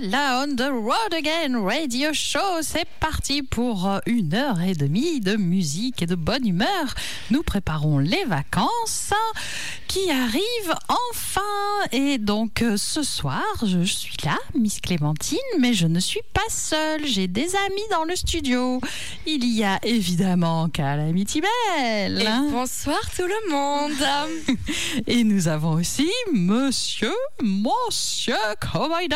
Voilà, On the Road Again Radio Show. C'est parti pour euh, une heure et demie de musique et de bonne humeur. Nous préparons les vacances qui arrivent enfin. Et donc euh, ce soir, je suis là, Miss Clémentine, mais je ne suis pas seule. J'ai des amis dans le studio. Il y a évidemment Calamity Bell. Et bonsoir tout le monde. et nous avons aussi Monsieur, Monsieur Cowboy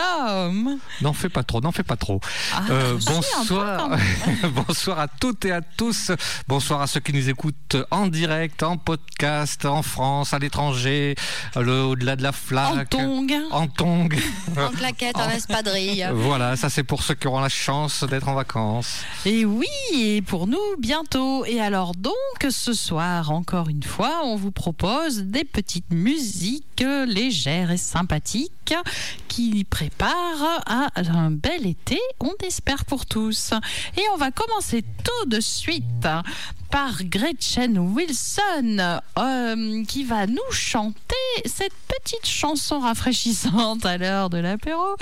N'en fais pas trop, n'en fais pas trop. Ah, euh, bonsoir, bonsoir à toutes et à tous. Bonsoir à ceux qui nous écoutent en direct, en podcast, en France, à l'étranger, au-delà de la flaque. En tong. En tong. En claquette, en, espadrille. Voilà, ça c'est pour ceux qui auront la chance d'être en vacances. Et oui, et pour nous bientôt. Et alors donc, ce soir, encore une fois, on vous propose des petites musiques légères et sympathiques qui préparent à un bel été, on espère pour tous. Et on va commencer tout de suite par Gretchen Wilson euh, qui va nous chanter cette petite chanson rafraîchissante à l'heure de l'apéro.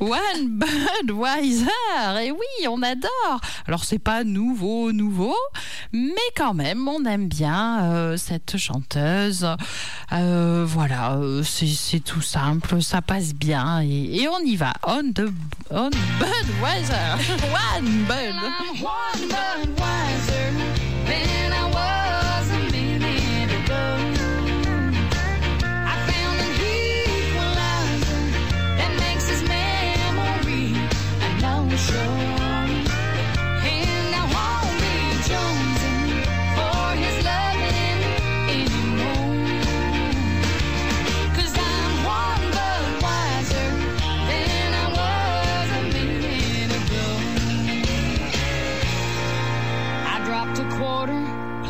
One Budweiser. Et oui, on adore. Alors c'est pas nouveau, nouveau, mais quand même, on aime bien euh, cette chanteuse. Euh, voilà, c'est tout simple, ça passe bien et, on y va. On the on Budweiser. One Bud. One Budweiser.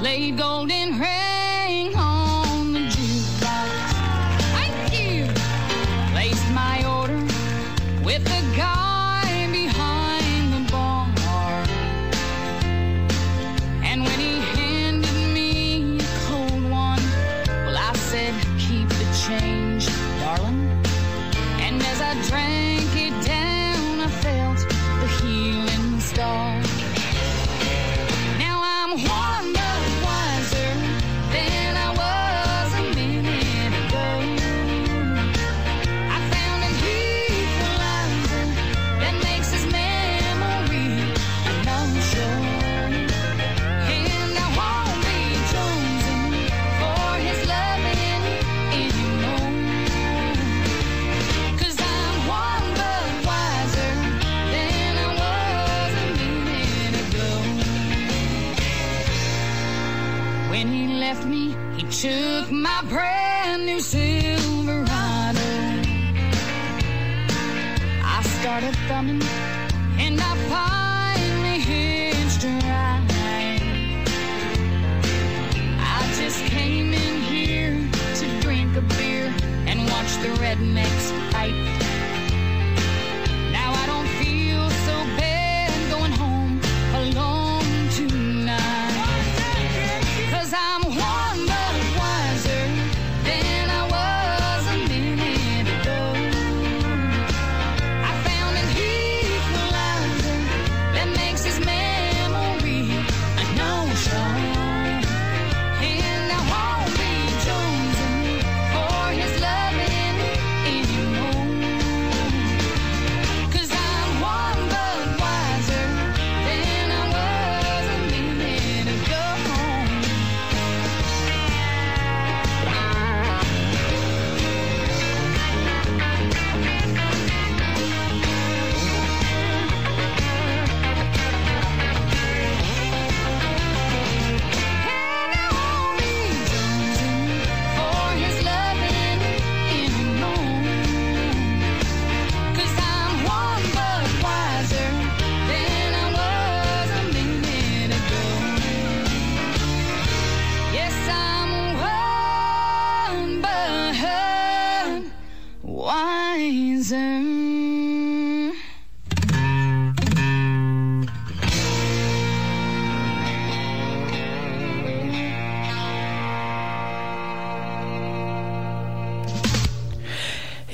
Played Golden Ring on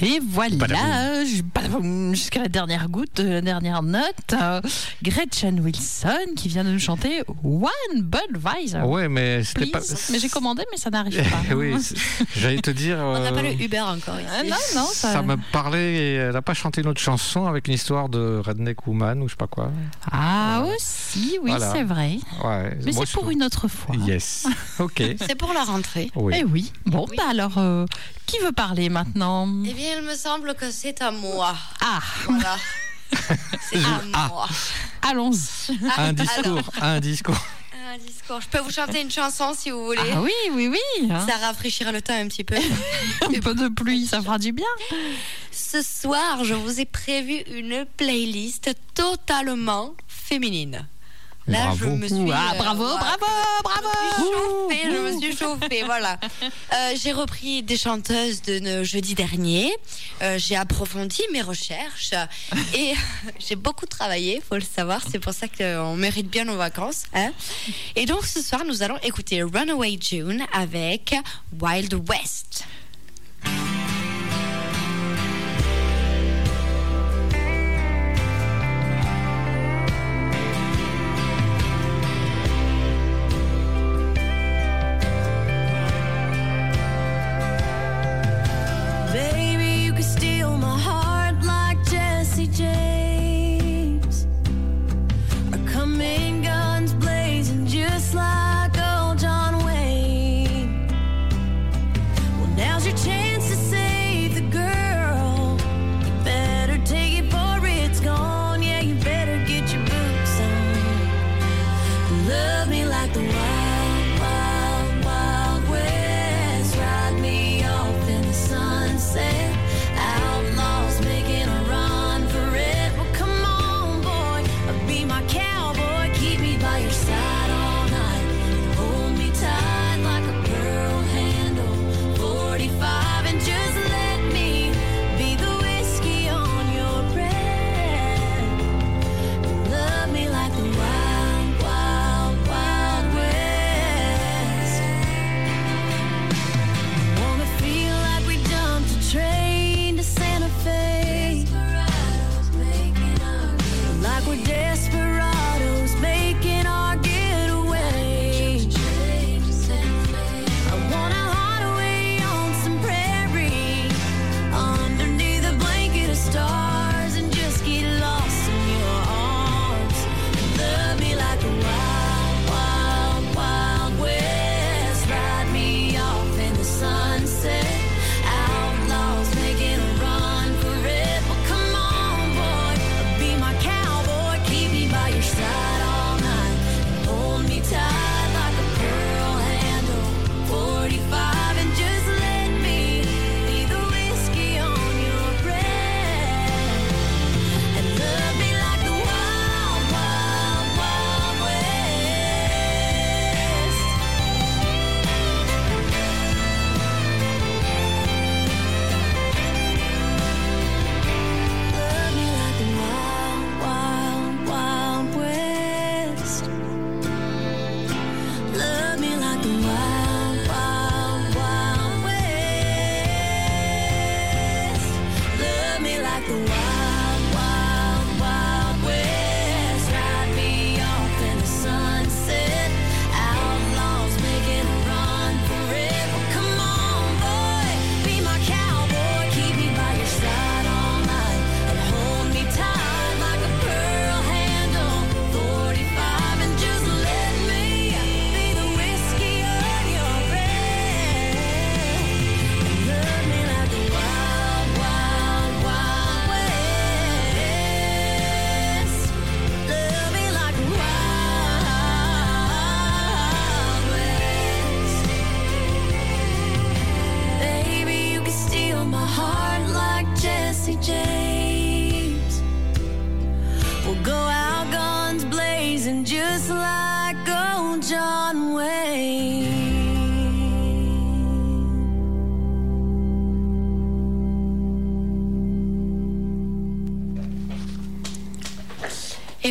Et voilà, jusqu'à la dernière goutte, euh, la dernière note, euh, Gretchen Wilson qui vient de nous chanter One Budweiser. Ouais, mais c'était pas. Mais j'ai commandé, mais ça n'arrive pas. oui, j'allais te dire. On n'a pas euh, le Uber encore ici. Ah, non, non, ça. Ça me parlait, et elle n'a pas chanté une autre chanson avec une histoire de Redneck Woman ou je sais pas quoi. Ah, aussi, oui, Voilà. c'est vrai. Ouais. Mais c'est pour une autre fois. Yes. Ok. C'est pour la rentrée. Oui. Eh oui. Bon, bah alors, euh, qui veut parler maintenant? Eh bien, il me semble que c'est à moi. Ah, Voilà. C'est à Ah. moi. allons-y. Un discours. Un discours. Un discours. Je peux vous chanter une chanson si vous voulez. Ah oui, oui, oui. hein. Ça rafraîchira le temps un petit peu. Un peu de pluie, ça fera du bien. Ce soir, je vous ai prévu une playlist totalement féminine. Là, je Bravo. me suis. Ah, euh, bravo, bravo, bravo. Je me suis chauffée, je me suis chauffée, voilà. Euh, j'ai repris des chanteuses de jeudi dernier. Euh, j'ai approfondi mes recherches et j'ai beaucoup travaillé, faut le savoir. C'est pour ça qu'on mérite bien nos vacances. hein. Et donc ce soir, nous allons écouter Runaway June avec Wild West.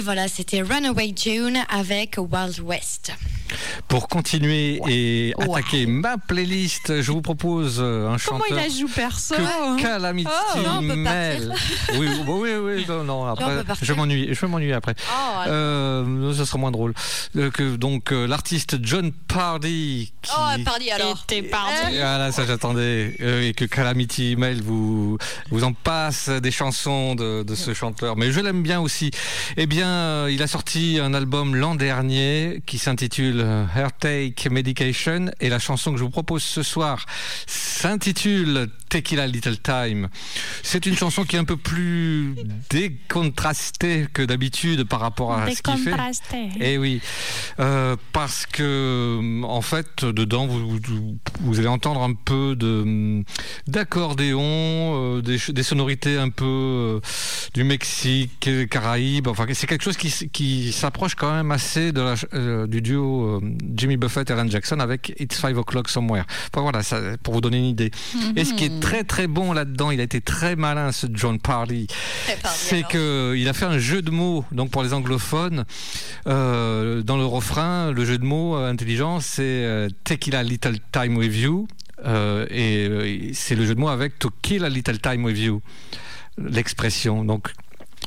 Voilà, c'était Runaway June avec Wild West. Pour continuer et Ouais. attaquer ma playlist, je vous propose euh, un Comment chanteur il a joue perso que Calamity Oh, non, Mel. Oui, oui, oui, oui, non, non, on après, je m'ennuie, je vais m'ennuyer après. Oh, Euh, ce sera moins drôle. Euh, que, donc, euh, l'artiste John Pardy. Qui... oh pardi alors. Et t'es. Et Voilà, ça j'attendais. Et que Calamity Mail vous, vous en passe des chansons de, de ce chanteur. Mais je l'aime bien aussi. Eh bien, il a sorti un album l'an dernier qui s'intitule euh, Heartache Medication. Et la chanson que je vous propose ce soir s'intitule Tequila Little Time. C'est une chanson qui est un peu plus décontrastée que d'habitude par rapport à ce qu'il fait. Eh oui, euh, parce que en fait, dedans, vous, vous, vous allez entendre un peu de d'accordéon, euh, des, sonorités un peu euh, du Mexique, euh, Caraïbes. Enfin, c'est quelque chose qui, s'approche quand même assez de la, ch- euh, du duo euh, Jimmy Buffett et Alan Jackson avec It's Five O'clock Somewhere. Enfin, voilà, ça, pour vous donner une idée. Et ce qui est très très bon là-dedans, il a été très malin ce John Pardy c'est que il a fait un jeu de mots donc pour les anglophones. Euh, dans le refrain le jeu de mots euh, intelligent c'est euh, take a little time with you. Euh, et c'est le jeu de mots avec to kill a little time with you. L'expression donc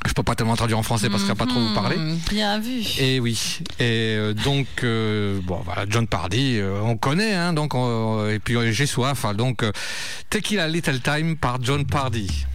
je peux pas tellement traduire en français parce qu'il va pas trop vous parler Mhm, Bien vu. et oui, et euh, donc euh, bon voilà John Pardy, euh, on connaît hein, donc on- et puis j'ai soif hein, donc Tequila Little Time par John Pardy.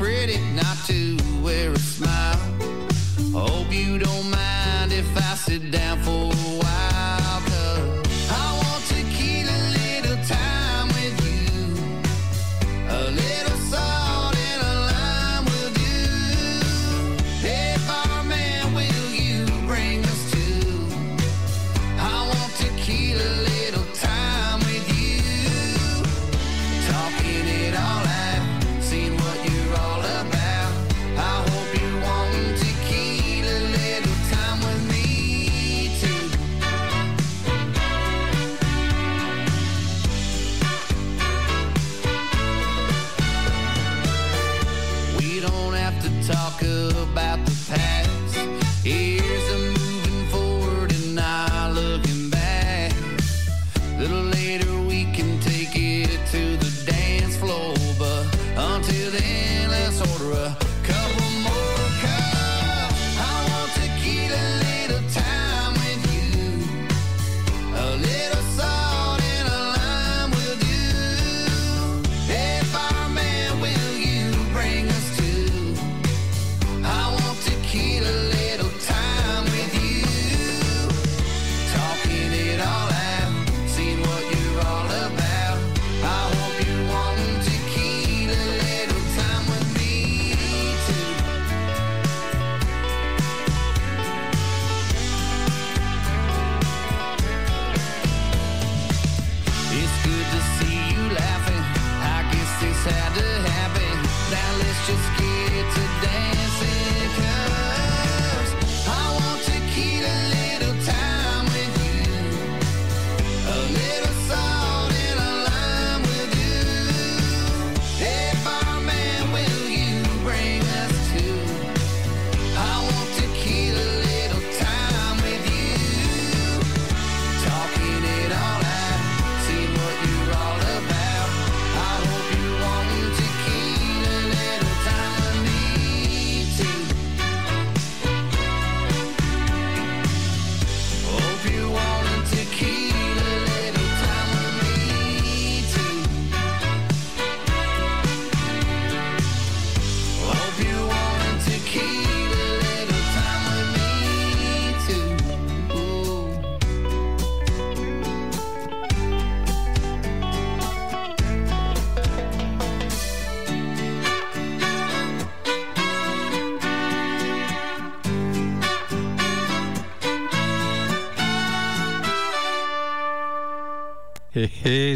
Pretty not to wear a smile. Hope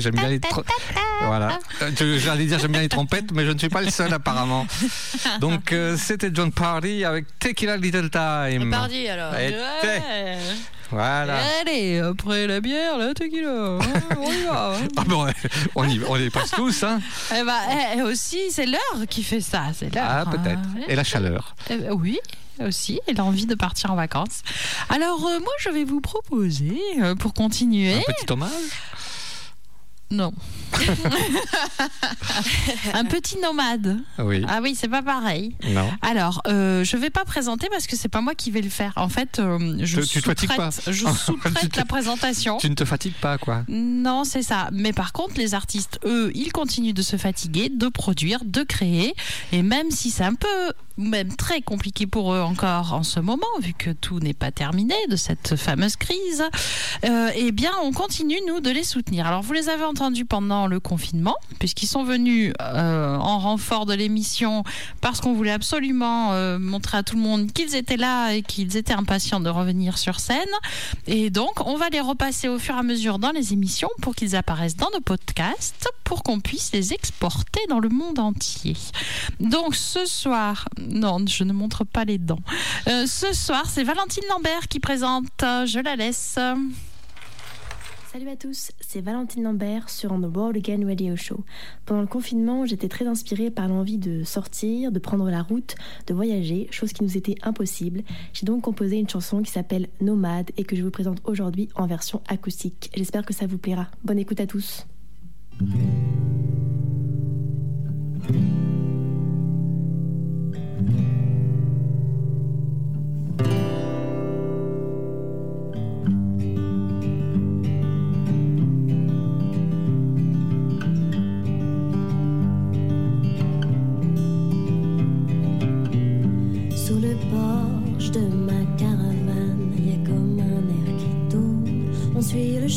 j'aime bien les voilà. Euh, J'allais dire j'aime bien les trompettes, mais je ne suis pas le seul apparemment. Donc euh, c'était John Party avec Tequila Little Time. Pardi alors. Ouais. Voilà. Allez, après la bière, la tequila, on y va. hein. Ah bon, on y, on y passe tous, hein Eh eh, aussi, c'est l'heure qui fait ça, c'est l'heure. Ah peut-être. hein. Et la chaleur. Eh ben, oui, aussi, et l'envie de partir en vacances. Alors, euh, moi, je vais vous proposer, euh, pour continuer, Un petit hommage. Non, un petit nomade. Oui. Ah oui, c'est pas pareil. Non. Alors, euh, je vais pas présenter parce que c'est pas moi qui vais le faire. En fait, euh, je Tu- pas sous-traite je la présentation. Tu ne te fatigues pas, quoi. Non, c'est ça. Mais par contre, les artistes, eux, ils continuent de se fatiguer, de produire, de créer. Et même si c'est un peu, même très compliqué pour eux encore en ce moment, vu que tout n'est pas terminé de cette fameuse crise, euh, eh bien, on continue, nous, de les soutenir. Alors, vous les avez entendus pendant le confinement, puisqu'ils sont venus euh, en renfort de l'émission parce qu'on voulait absolument euh, montrer à tout le monde qu'ils étaient là et qu'ils étaient impatients de revenir sur scène. Et donc, on va les repasser au fur et à mesure dans les émissions pour qu'ils apparaissent dans nos podcasts, pour qu'on puisse les exporter dans le monde entier. Donc, ce soir, non, je ne montre pas les dents. Euh, ce soir, c'est Valentine Lambert qui présente. Je la laisse. Salut à tous, c'est Valentine Lambert sur On the World Again Radio Show. Pendant le confinement, j'étais très inspirée par l'envie de sortir, de prendre la route, de voyager, chose qui nous était impossible. J'ai donc composé une chanson qui s'appelle Nomade et que je vous présente aujourd'hui en version acoustique. J'espère que ça vous plaira. Bonne écoute à tous.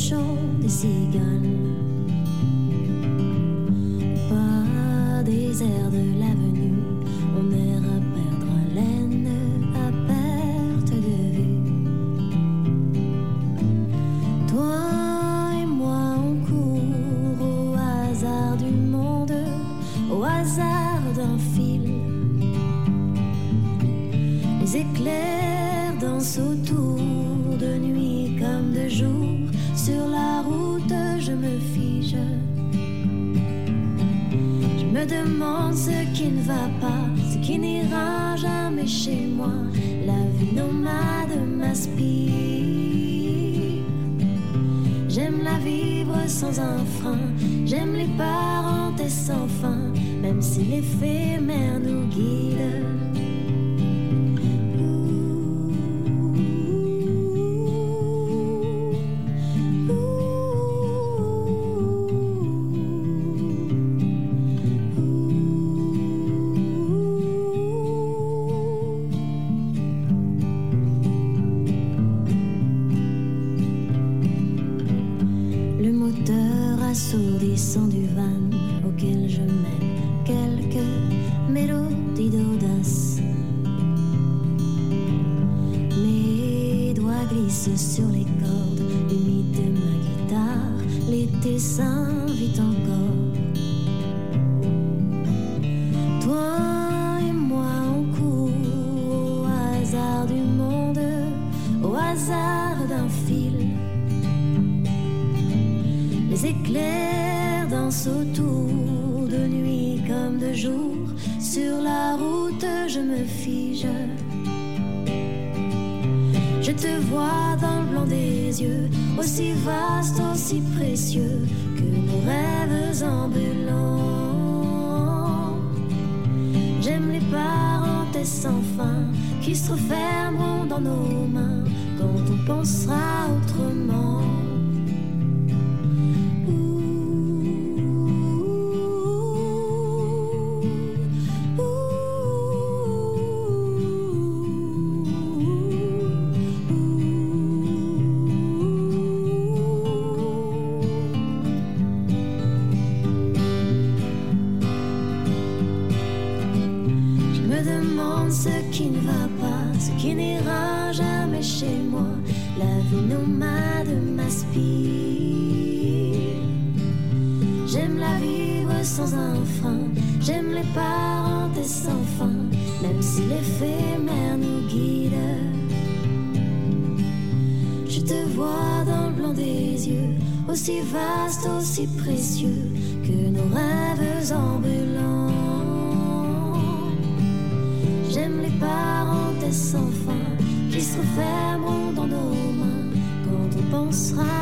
Chant des cigales. Pas des airs de l'avenue, sans Je te vois dans le blanc des yeux, aussi vaste, aussi précieux que nos rêves ambulants. J'aime les parenthèses sans fin qui se refermeront dans nos mains quand on pensera autrement. Aussi précieux que nos rêves ambulants. J'aime les parenthèses sans fin qui se refermeront dans nos mains quand on pensera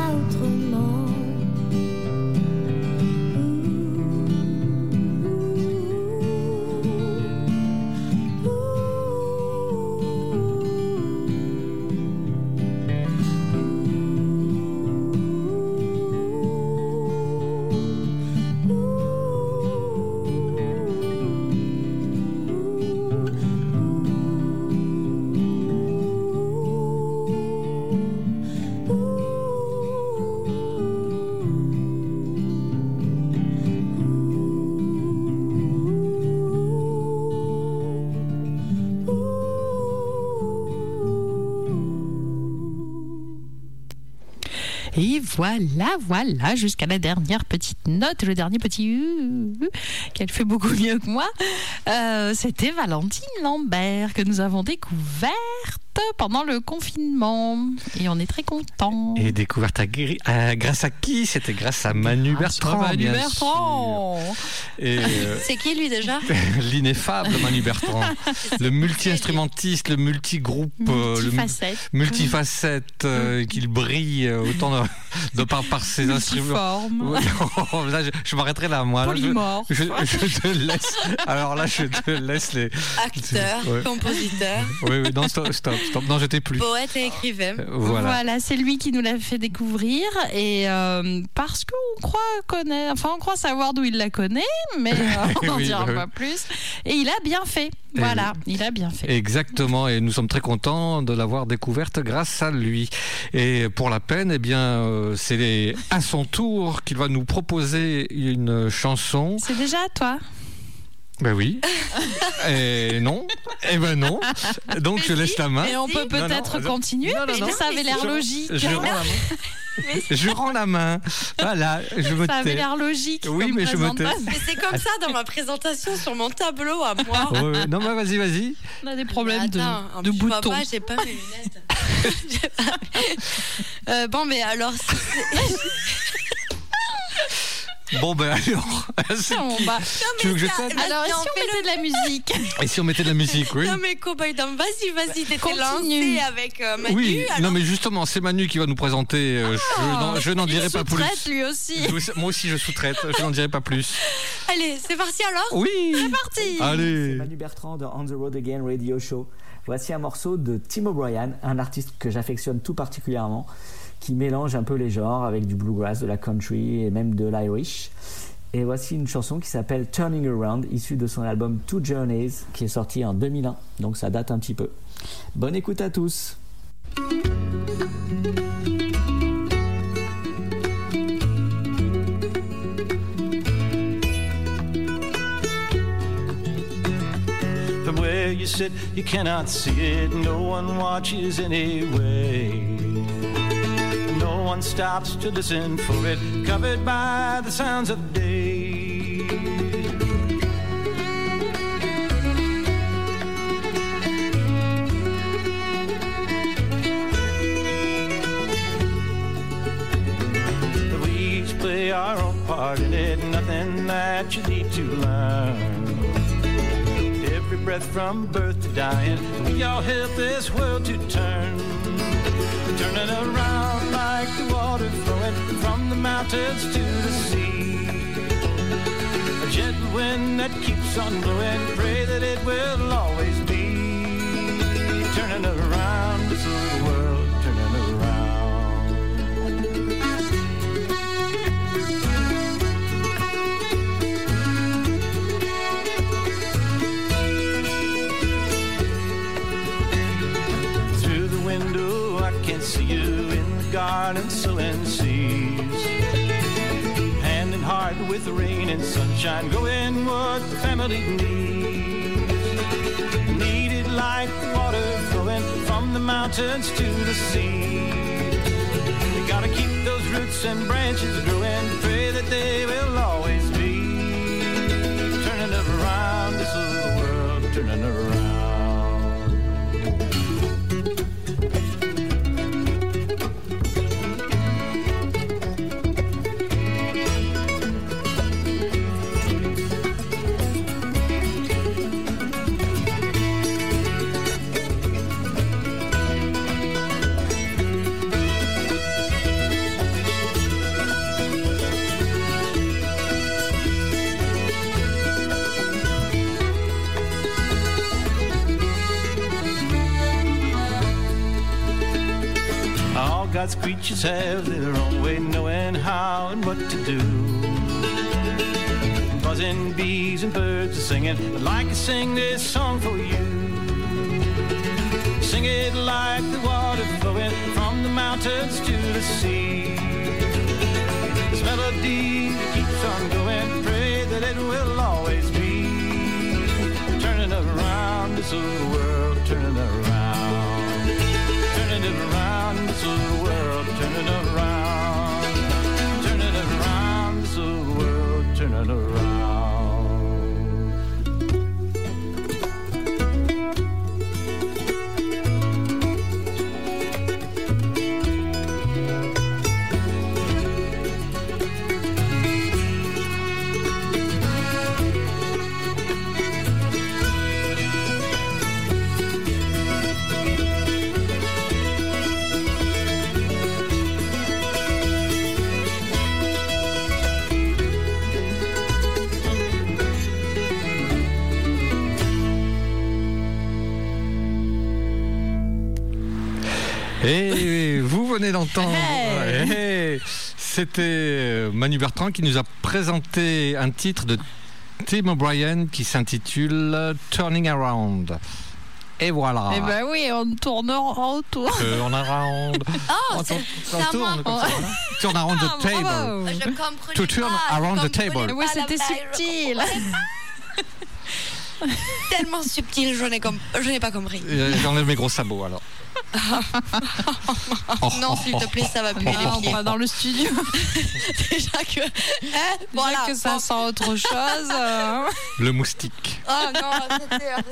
voilà, voilà, jusqu'à la dernière petite note, le dernier petit qu'elle fait beaucoup mieux que moi. Euh, C'était Valentine Lambert que nous avons découverte pendant le confinement. Et on est très contents. Et découverte à grâce à qui? C'était grâce à Manu Bertrand. Manu bien Bertrand. euh, C'est qui lui déjà? l'ineffable Manu Bertrand. le multi-instrumentiste, le multi-groupe, euh, le mu- Multifacette. multifacette, euh, qu'il brille euh, autant de, de par, par ses instruments. Ouais, là, je, je m'arrêterai là, moi. Là, je- Polymorphe. Je, je te laisse. Alors là, je te laisse les. Acteur, Ouais. compositeur, Oui, oui, non, stop. Non, j'étais plus. poète et écrivain. Euh, Voilà. Voilà, c'est lui qui nous l'a fait découvrir et euh, parce qu'on croit connaître, enfin on croit savoir d'où il la connaît, mais euh, on n'en Oui, dira pas plus. Et il a bien fait. Et Voilà, il a bien fait. Exactement, et nous sommes très contents de l'avoir découverte grâce à lui. Et pour la peine, eh bien, euh, c'est à son tour qu'il va nous proposer une chanson. C'est déjà à toi. Ben oui. Et non. Eh ben non. Donc je laisse la main. Et on peut peut-être continuer, non, non, mais non. ça avait l'air logique. Je rends la main. Je rends la main. Voilà, je me Ça avait tais. l'air logique. Oui, mais je me tais. Mais c'est comme ça dans ma présentation sur mon tableau à moi. Ouais. Non, mais vas-y, vas-y. On a des problèmes de, Attends, de boutons. pas, j'ai pas mes lunettes. Euh, bon, mais alors, si Bon, ben alors. c'est Bon, qui bah, Tu veux que je t'aide alors, si on mettait de la musique Et si on mettait de la musique, oui non mais d'homme, vas-y, vas-y, t'étais Continue. lancé avec euh, Manu. Oui, alors- non mais justement, c'est Manu qui va nous présenter. euh, je n'en- je n'en dirai pas plus. sous-traite, lui aussi. Je- Moi aussi, je sous-traite. Je n'en dirai pas plus. Allez, c'est parti alors Oui. C'est parti. Allez. Manu Bertrand de On the Road Again Radio Show. Voici un morceau de Tim O'Brien, un artiste que j'affectionne tout particulièrement, qui mélange un peu les genres avec du bluegrass, de la country et même de l'Irish. Et voici une chanson qui s'appelle Turning Around, issue de son album Two Journeys, qui est sorti en 2001, donc ça date un petit peu. Bonne écoute à tous. One stops to listen for it. Covered by the sounds of day. We each play our own part in it. Nothing that you need to learn every breath from birth to dying. We all help this world to turn. Turning around like the water flowing from the mountains to the sea. A gentle wind that keeps on blowing. Pray that it will always be. Turning around this little world, garden silences. Hand in heart with rain and sunshine, going what family needs. Needed like water flowing from the mountains to the sea. They gotta keep those roots and branches growing, pray that they will always be. Turning around, this little world turning around. God's creatures have their own way, knowing how and what to do. Buzzing bees and birds are singing, I'd like to sing this song for you. Sing it like the water flowing from the mountains to the sea. This melody keeps on going, pray that it will always be. Turning around this little world, turning around. Turning it around around. Turning around this little world, turning around. Hey. C'était Manu Bertrand qui nous a présenté un titre de Tim O'Brien qui s'intitule Turning Around. Et voilà. Eh ben oui, on tourne en around. Oh, On c'est tourne- c'est on tourne moi. comme ça. Turn around the Ah, table. Je To turn pas, around the table. Oui, c'était subtil. Tellement subtil, je n'ai com- je n'ai pas compris. Euh, J'enlève mes gros sabots alors. Non, s'il te plaît, ça va plus les on pieds. va dans le studio. Déjà que. Hein, Voilà voilà. que ça bon. sent autre chose. euh. Le moustique. Oh non, arrêtez, arrêtez.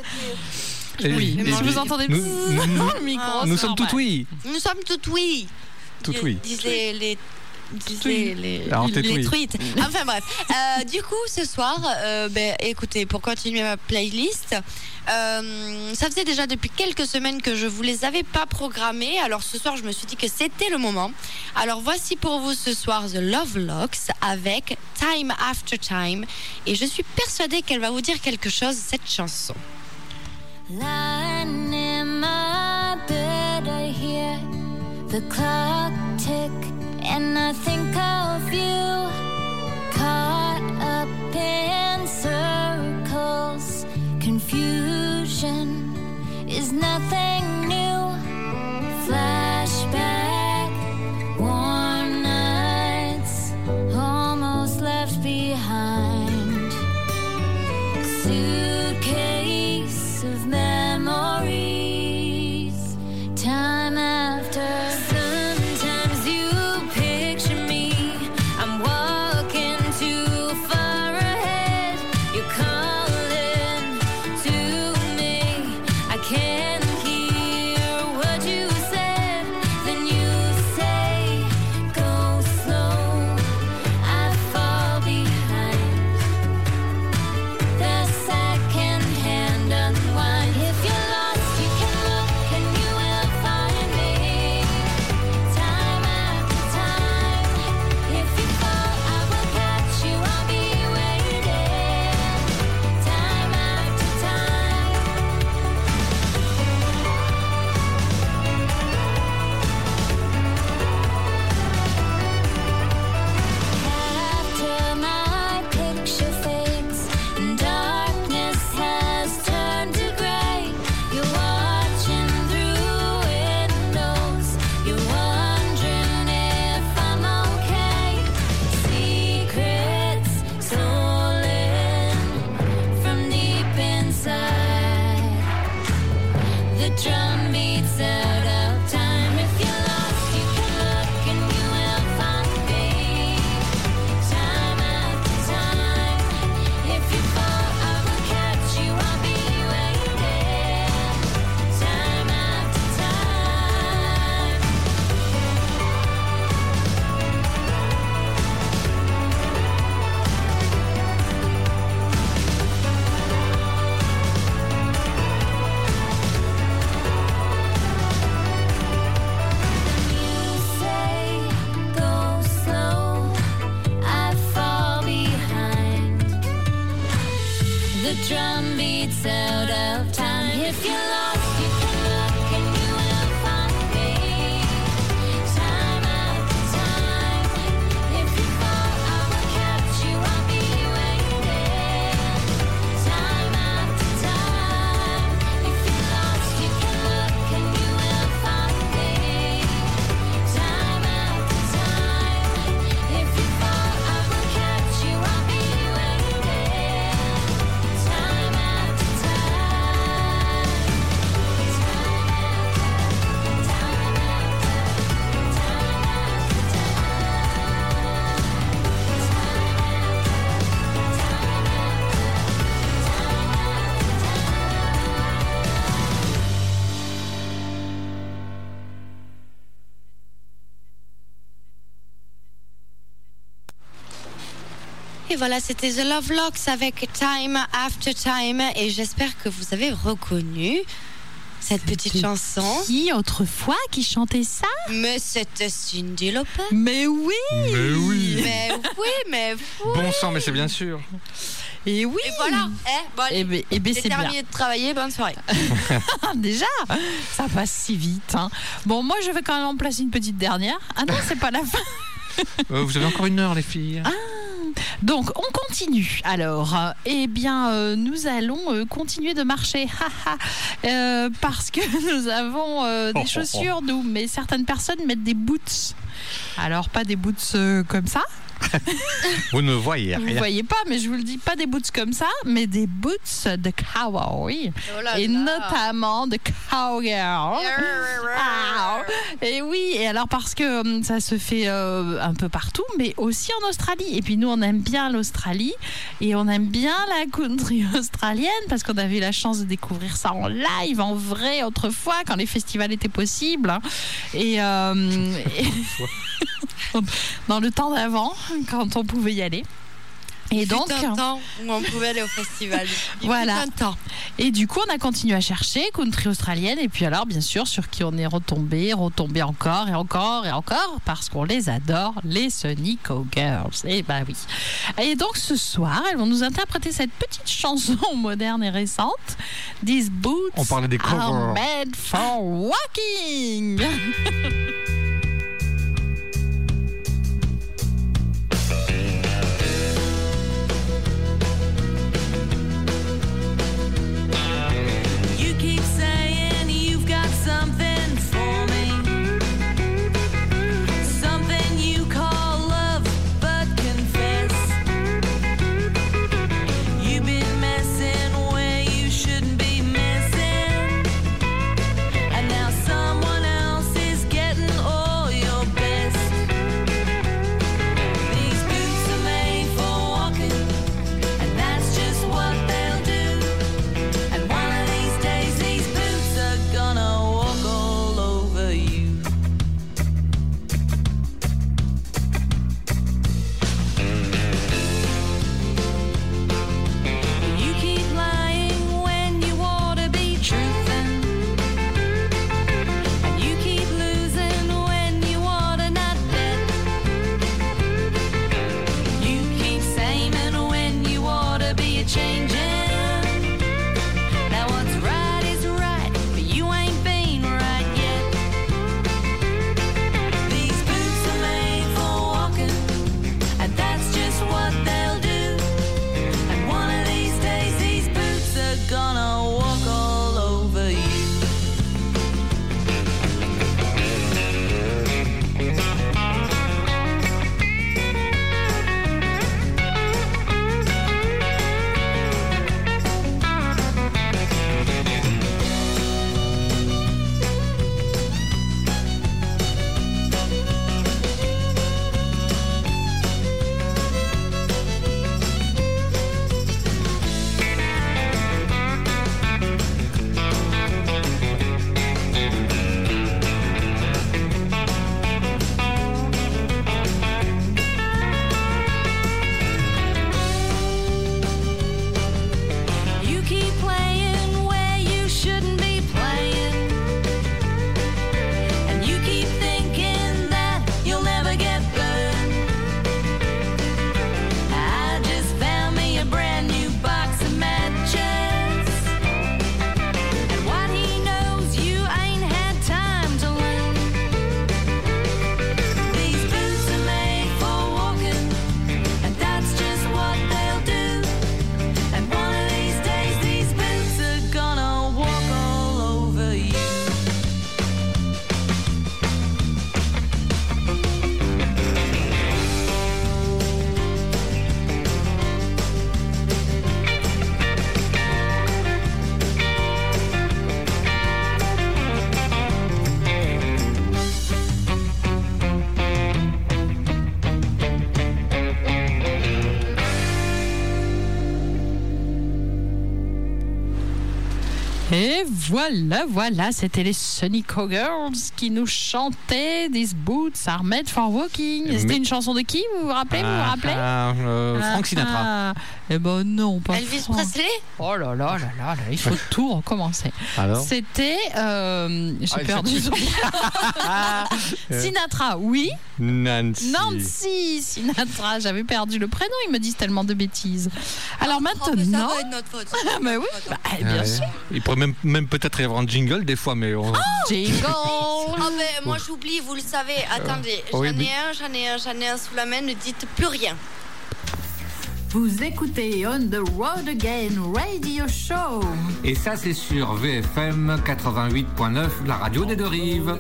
Et- Oui, et- si vous entendez nous, nous- le micro, nous c'est sommes tout oui. Nous sommes tout oui. Tout Dis- oui. Disent les, les, disent Oui. Les, les, Alors, les oui. truites. Enfin bref. Euh, du coup, ce soir, euh, ben, écoutez, pour continuer ma playlist, euh, ça faisait déjà depuis quelques semaines que je vous les avais pas programmées. Alors ce soir, je me suis dit que c'était le moment. Alors voici pour vous ce soir The Love Locks avec Time After Time. Et je suis persuadée qu'elle va vous dire quelque chose, cette chanson. Lying in my bed, I hear the clock tick, and I think of you caught up in circles. Confusion is nothing new. Flashback, voilà, c'était The Love Locks avec Time After Time. Et j'espère que vous avez reconnu cette petite chanson. Qui autrefois qui chantait ça? Mais c'était Cindy Lauper. Mais oui Mais oui. Mais oui, mais oui. Bon sang, mais c'est bien sûr. Et oui Et voilà. Eh, bon, allez, Eh ben, eh ben, c'est bien. terminé de travailler. Bonne soirée. Déjà Ça passe si vite. hein. Bon, moi, je vais quand même en placer une petite dernière. Ah non, c'est pas la fin. Euh, vous avez encore une heure, les filles. Donc, on continue. Alors, euh, eh bien, euh, nous allons euh, continuer de marcher. Parce que nous avons des chaussures, nous. Mais certaines personnes mettent des boots. Alors, pas des boots comme ça. Vous ne voyez Vous ne rien. voyez pas, mais je vous le dis, pas des boots comme ça, mais des boots de cowboy. Oh là et là. notamment de cowgirl. Ah, et oui, et alors parce que hum, ça se fait euh, un peu partout, mais aussi en Australie. Et puis nous, on aime bien l'Australie et on aime bien la country australienne parce qu'on avait eu la chance de découvrir ça en live, en vrai, autrefois, quand les festivals étaient possibles. hein. Et, euh, et- dans le temps d'avant, quand on pouvait y aller. Et donc, un temps où on pouvait aller au festival. Il Voilà. un temps. et du coup, on a continué à chercher country australienne. Et puis alors, bien sûr, sur qui on est retombé, retombé encore et encore et encore, parce qu'on les adore, les Sunny Cowgirls. Et bah oui. Et donc ce soir, elles vont nous interpréter cette petite chanson moderne et récente. These boots On parlait des are covers. made for walking. voilà, voilà, c'était les Sunny Girls qui nous chantaient These boots are made for walking. Mais- C'était une chanson de qui Vous vous rappelez Vous vous Ah, rappelez ah, euh, Frank Sinatra. Ah, Eh ben non, pas Elvis Frank. Presley? Oh là là là là, là, il faut tout recommencer. Alors? C'était, euh, j'ai Ah, perdu son Sinatra, oui. Nancy. Nancy Sinatra, j'avais perdu le prénom, ils me disent tellement de bêtises. Alors Oh, maintenant, va être notre faute. Ah, mais oui, bah, bien Ouais. sûr. Il pourrait même, même peut-être y avoir un jingle des fois, mais on- Jingle. Oh, mais moi j'oublie, vous le savez. Attendez, j'en oui, ai mais- un, j'en ai un, j'en ai un sous la main, ne dites plus rien. Vous écoutez On the Road Again Radio Show. Et ça, c'est sur VFM 88.9, la radio des deux rives.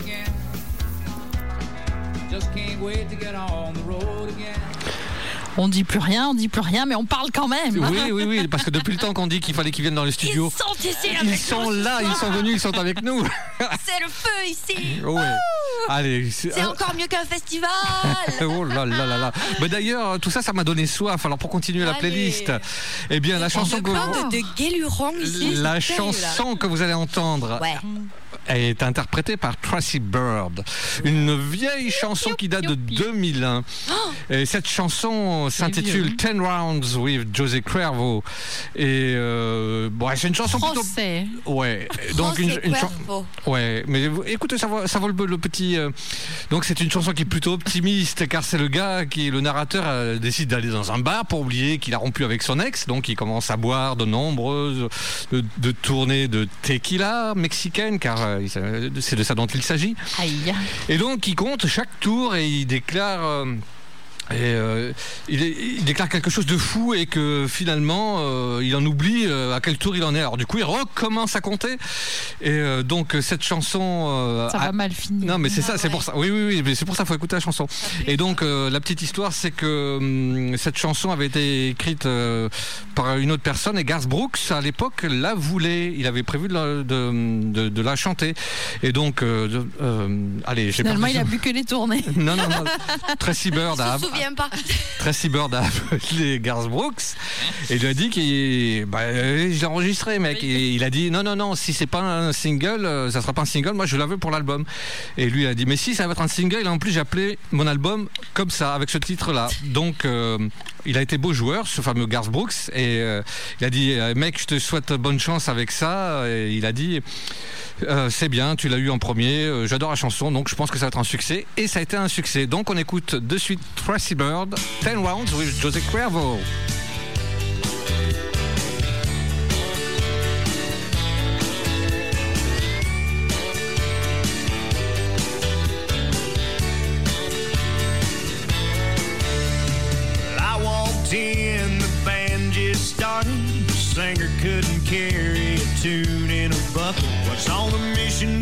On dit plus rien, on dit plus rien, mais on parle quand même. Oui, oui, oui, parce que depuis le temps qu'on dit qu'il fallait qu'ils viennent dans le studio, Ils sont ici ils sont nous là, ils sont venus, ils sont avec nous. C'est le feu ici. Ouais. Allez, c'est- C'est encore mieux qu'un festival. Oh là là là là. Mais d'ailleurs, tout ça, ça m'a donné soif. Alors pour continuer la playlist, eh bien la chanson On que de, de ici. la vous allez entendre Ouais. Est interprétée par Tracy Bird, une vieille chanson qui date de youpi. 2001. Et cette chanson s'intitule Ten Rounds with José Cuervo. Et euh, bon, c'est une chanson plutôt Français. Ouais, donc une, une chan- Cuervo. Ouais, mais écoutez, ça vaut, ça vaut le, le petit. euh, Donc c'est une chanson qui est plutôt optimiste, car c'est le gars qui, le narrateur, euh, décide d'aller dans un bar pour oublier qu'il a rompu avec son ex, donc il commence à boire de nombreuses, de, de tournées de tequila mexicaine, car euh, c'est de ça dont il s'agit. Et donc il compte chaque tour et il déclare. Et euh, il, est- il déclare quelque chose de fou et que finalement euh, il en oublie euh, à quel tour il en est. Alors du coup il recommence à compter et donc cette chanson. Ça a- va mal finir. non mais c'est ça, Ah c'est ouais. pour ça. Oui oui oui, mais c'est pour ça qu'il faut écouter la chanson. Et donc la petite histoire c'est que hum, cette chanson avait été écrite par une autre personne et Garth Brooks à l'époque la voulait. Il avait prévu de la, de, de- de la chanter. Et donc allez j'ai Finalement, il a plus que les tournées. non, non, non. Tracy Bird a, souviens pas. Tracy Bird a appelé Garth Brooks. Et lui a dit qu'il bah, euh, je l'ai enregistré mec. Et il a dit non non non si c'est pas un single euh, ça sera pas un single moi je la veux pour l'album. Et lui a dit mais si ça va être un single. Et en plus j'ai appelé mon album comme ça avec ce titre là donc euh, il a été beau joueur ce fameux Garth Brooks et euh, il a dit euh, mec je te souhaite bonne chance avec ça et il a dit euh, c'est bien, tu l'as eu en premier, j'adore la chanson, donc je pense que ça va être un succès. Et ça a été un succès. Donc on écoute de suite Tracy Bird, 10 Rounds with José Cuervo. On a mission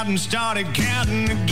out and started counting again.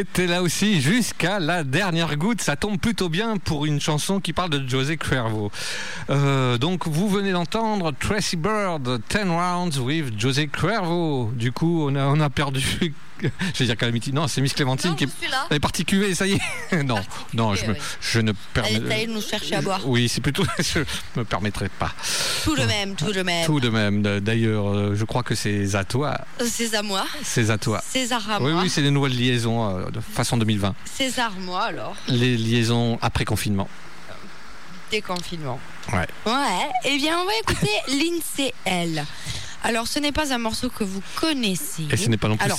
C'était là aussi jusqu'à la dernière goutte. Ça tombe plutôt bien pour une chanson qui parle de José Cuervo. Euh, donc vous venez d'entendre Tracy Bird, 10 Rounds with José Cuervo. Du coup, on a, on a perdu. Je vais dire Calamity. Non, c'est Miss Clémentine Non, qui suis là. Elle est partie ça y est. non, non, je, me, oui. je ne Elle est allée permets. nous chercher à boire. Oui, c'est plutôt. Je me permettrai pas. Tout de même, tout de même. Tout de même. D'ailleurs, euh, je crois que c'est à toi. C'est à moi. C'est à toi. César à Oui, moi. oui, c'est les nouvelles liaisons euh, de façon 2020. César, moi alors. Les liaisons après confinement. Déconfinement. Ouais. Ouais, eh bien on va écouter Lindsay L. Alors ce n'est pas un morceau que vous connaissez. Et ce n'est pas non plus Alors,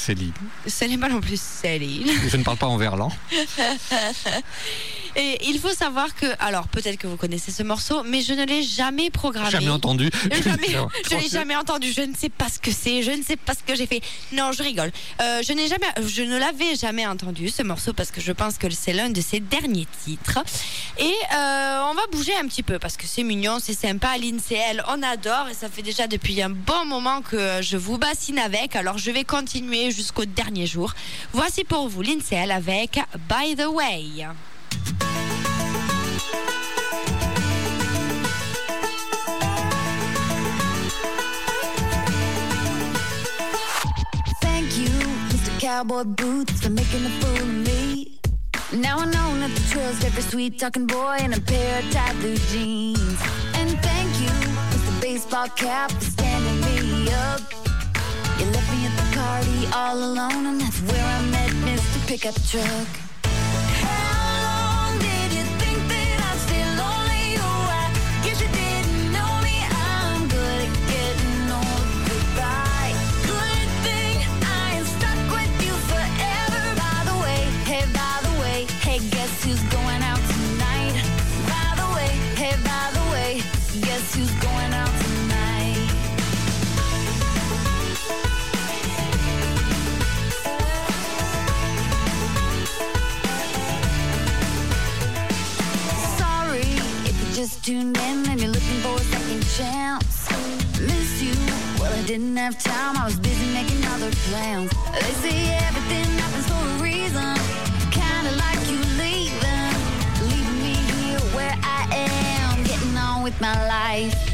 Céline. ce n'est pas non plus Céline. Je ne parle pas en verlan. Et il faut savoir que, alors peut-être que vous connaissez ce morceau, mais je ne l'ai jamais programmé. Jamais entendu. Jamais, je l'ai jamais entendu. Je ne sais pas ce que c'est. Je ne sais pas ce que j'ai fait. Non, je rigole. Euh, je n'ai jamais, je ne l'avais jamais entendu ce morceau parce que je pense que c'est l'un de ses derniers titres. Et euh, on va bouger un petit peu parce que c'est mignon, c'est sympa. Lindsay L, on adore et ça fait déjà depuis un bon moment que je vous bassine avec. Alors je vais continuer jusqu'au dernier jour. Voici pour vous Lindsay L avec By the Way. Thank you, Mr. Cowboy Boots, for making a fool of me. Now I know not to trust every sweet talking boy in a pair of tight blue jeans. And thank you, Mr. Baseball Cap, for standing me up. You left me at the party all alone, and that's where I met Mr. Pickup Truck. Tuned in and you're looking for a second chance. You, well, I didn't have time. I was busy making other plans. They say everything happens for a reason. With my life.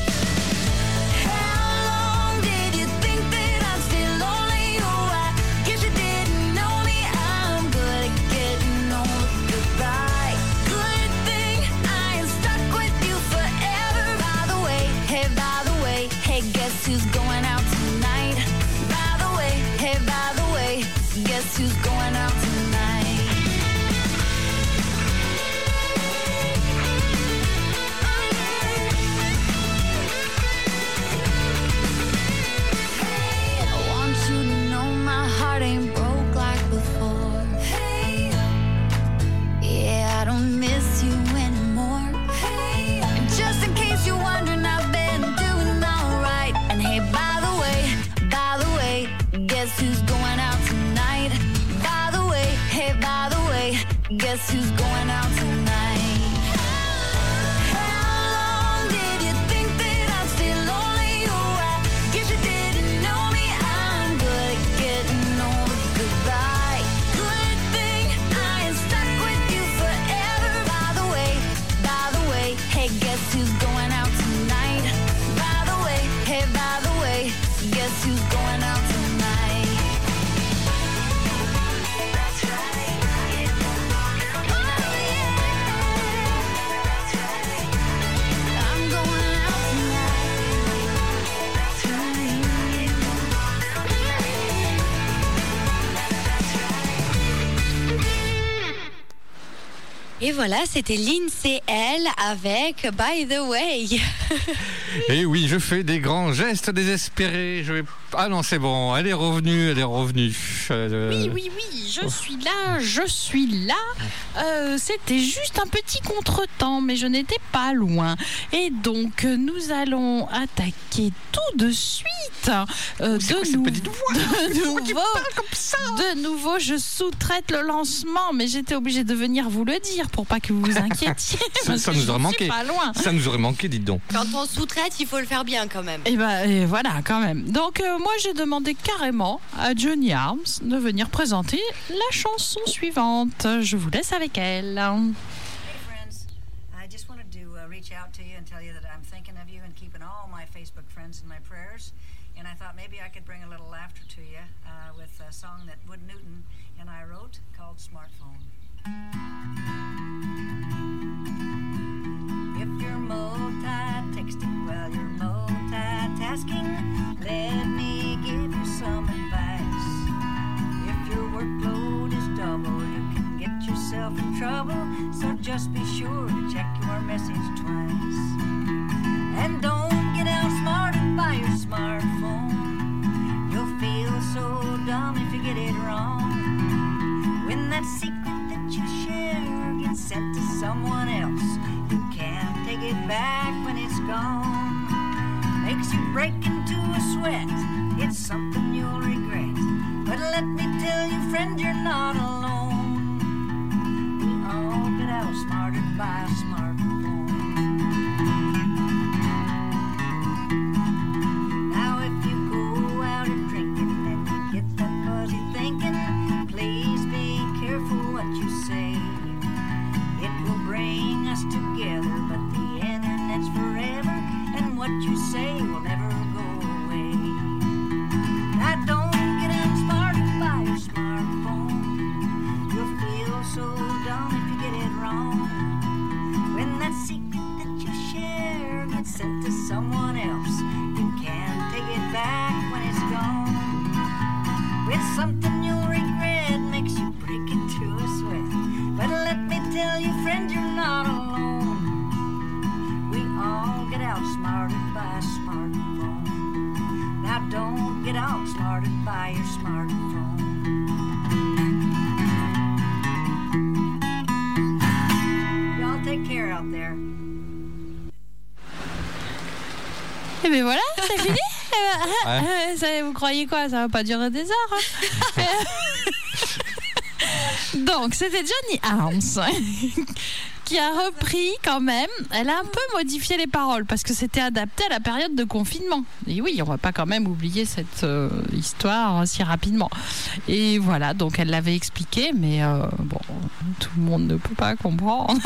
Guess who's going Et voilà, c'était Lindsay L avec By the Way. Et oui, je fais des grands gestes désespérés. Je vais... Ah non, c'est bon, elle est revenue, elle est revenue. Euh, Oui, oui, oui, je suis là, je suis là. Euh, C'était juste un petit contretemps, mais je n'étais pas loin. Et donc, nous allons attaquer tout de suite. Euh, de, nou- de nouveau, de nouveau, je sous-traite le lancement, mais j'étais obligée de venir vous le dire pour pas que vous vous inquiétiez. Ça, ça nous aurait manqué. pas loin. Ça nous aurait manqué, dites donc. Quand on sous-traite, il faut le faire bien quand même. Et ben et voilà quand même. Donc euh, moi j'ai demandé carrément à Johnny Arms de venir présenter la chanson suivante. Je vous laisse avec elle. Hey, friends. I just wanted to uh, reach out to you and tell you that I'm thinking of you and keeping all my Facebook friends in my prayers. And I thought maybe I could bring a little laughter to you uh, with a song that Wood Newton and I wrote called Smartphone. If while you're multitasking, let me give you some advice. If your workload is double, you can get yourself in trouble. So just be sure to check your message twice. And don't get outsmarted by your smartphone. You'll feel so dumb if you get it wrong. When that secret that you share gets sent to someone else, it back when it's gone. Makes you break into a sweat. It's something you'll regret. But let me tell you, friend, you're not alone. We all get outsmarted by a smartphone. Sent to someone else, you can't take it back when it's gone. With something you'll regret, makes you break into a sweat. But let me tell you, friend, you're not alone. We all get outsmarted by a smartphone. Now don't get outsmarted by your smartphone. Et bien voilà, c'est fini. Eh ben, euh, ça- vous croyez quoi? Ça va pas durer des heures. hein Donc, c'était Johnny Arms qui a repris quand même. Elle a un peu modifié les paroles parce que c'était adapté à la période de confinement. Et oui, on va pas quand même oublier cette euh, histoire si rapidement. Et voilà, donc elle l'avait expliqué, mais euh, bon, tout le monde ne peut pas comprendre.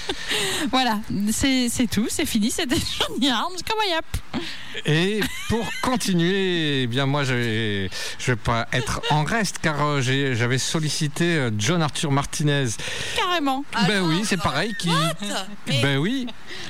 voilà, c'est tout, c'est fini. C'était Johnny Arms comme un yap. Et pour continuer, eh bien moi je vais, je vais pas être en reste car euh, j'avais sollicité John Arthur Martinez. Carrément. ben oui, c'est pareil. Qui... Ben oui.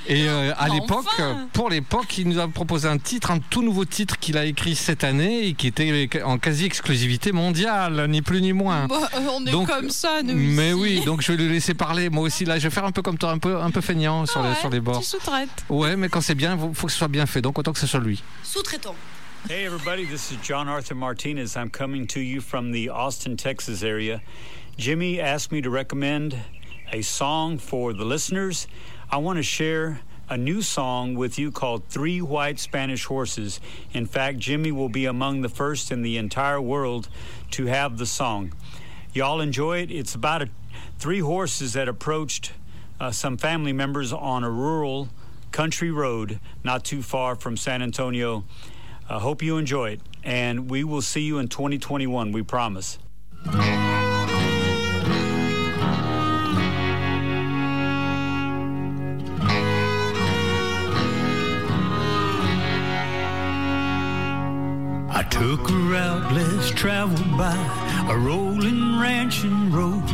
Et euh, à l'époque, enfin. euh, pour l'époque, il nous a proposé un titre, un tout nouveau titre qu'il a écrit cette année et qui était en quasi exclusivité mondiale, ni plus ni moins. Bah, euh, on est Donc, comme ça, nous. Mais ici. oui, donc je vais le laisser parler. Moi aussi, là, je vais faire un peu comme toi, un peu, un peu feignant sur, les, Ouais, sur les bords. Tu sous-traites. Ouais, mais quand c'est bien, il faut que ce soit bien fait. Donc autant que ce soit lui. Sous-traitons. Hey, everybody, this is John Arthur Martinez. I'm coming to you from the Austin, Texas area. Jimmy asked me to recommend a song for the listeners. I want to share a new song with you called Three White Spanish Horses. In fact, Jimmy will be among the first in the entire world to have the song. Y'all enjoy it. It's about a, three horses that approached uh, some family members on a rural country road not too far from San Antonio. I hope you enjoy it, and we will see you in 2021, we promise. Took a route less traveled by a rolling ranching road.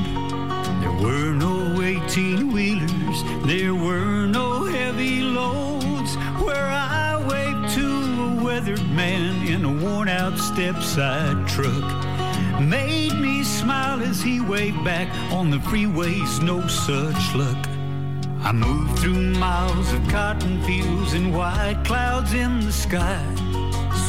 There were no 18 wheelers, there were no heavy loads. Where I waved to a weathered man in a worn out step side truck. made me smile as he waved back on the freeways. No such luck. I moved through miles of cotton fields and white clouds in the sky.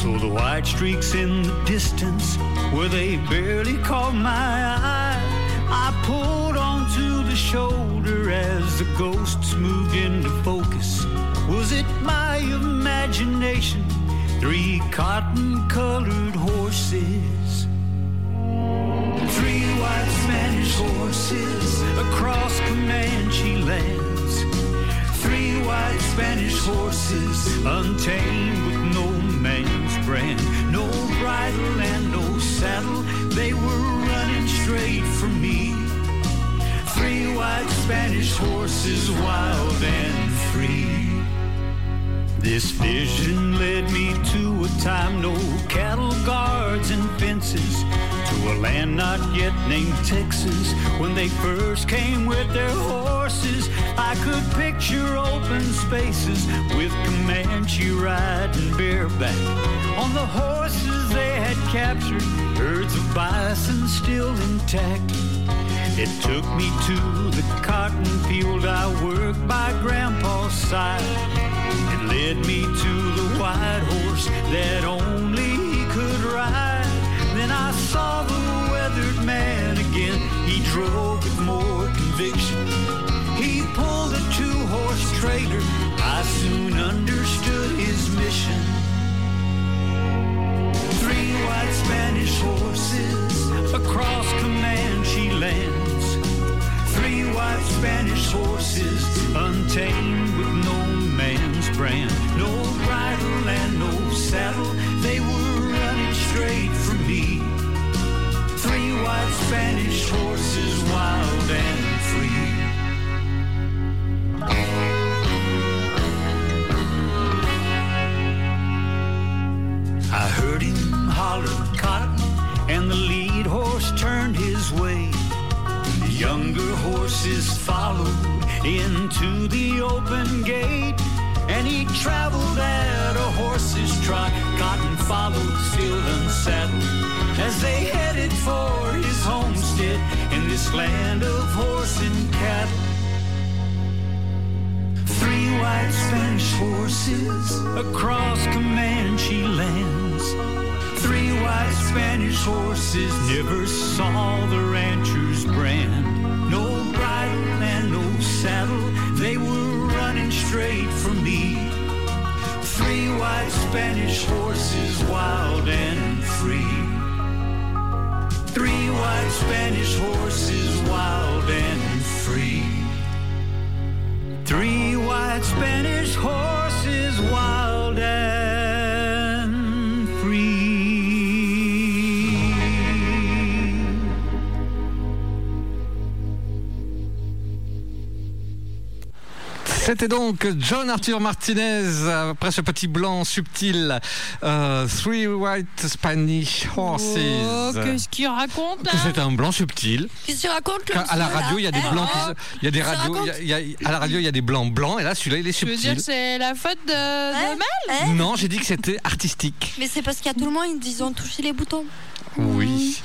So the white streaks in the distance where they barely caught my eye. I pulled onto the shoulder as the ghosts moved into focus. Was it my imagination? Three cotton colored horses. Three white Spanish horses across Comanche Three white Spanish horses, untamed with no man's brand. No bridle and no saddle, they were running straight for me. Three white Spanish horses, wild and free. This vision led me to a time no cattle guards and fences, to a land not yet named Texas. When they first came with their horses, I could picture open spaces with Comanche riding bareback. On the horses they had captured, herds of bison still intact. It took me to the cotton field I worked by Grandpa's side. It led me to the white horse that only he could ride. Then I saw the weathered man again. He drove with more conviction. He pulled a two-horse trailer. I soon understood his mission. Three white Spanish horses across horses, untamed with no man's brand. No bridle and no saddle, they were running straight for me. Three white Spanish horses, wild and open gate, and he traveled at a horse's trot. Cotton followed, still unsaddled, as they headed for his homestead in this land of horse and cattle. Three white Spanish horses across Comanche lands. Three white Spanish horses never saw the rancher's brand. No bridle and no saddle, they were straight for me. Three white Spanish horses, wild and free. Three white Spanish horses, wild and free. Three white Spanish horses, wild and C'était donc John Arthur Martinez, après ce petit blanc subtil, euh, Three White Spanish Horses. Oh, qu'est-ce qu'il raconte là C'est un blanc subtil. Qu'est-ce que tu racontes le Quand à la radio, il y a des blancs qui Eh, se- il y a des radios, raconte il y a- il y a- à la radio, il y a des blancs blancs, et là, celui-là, il est Tu veux dire subtil. que c'est la faute de, de Mel Eh Non, j'ai dit que c'était artistique. Mais c'est parce qu'il y a tout le monde, ils ont touché les boutons. Oui.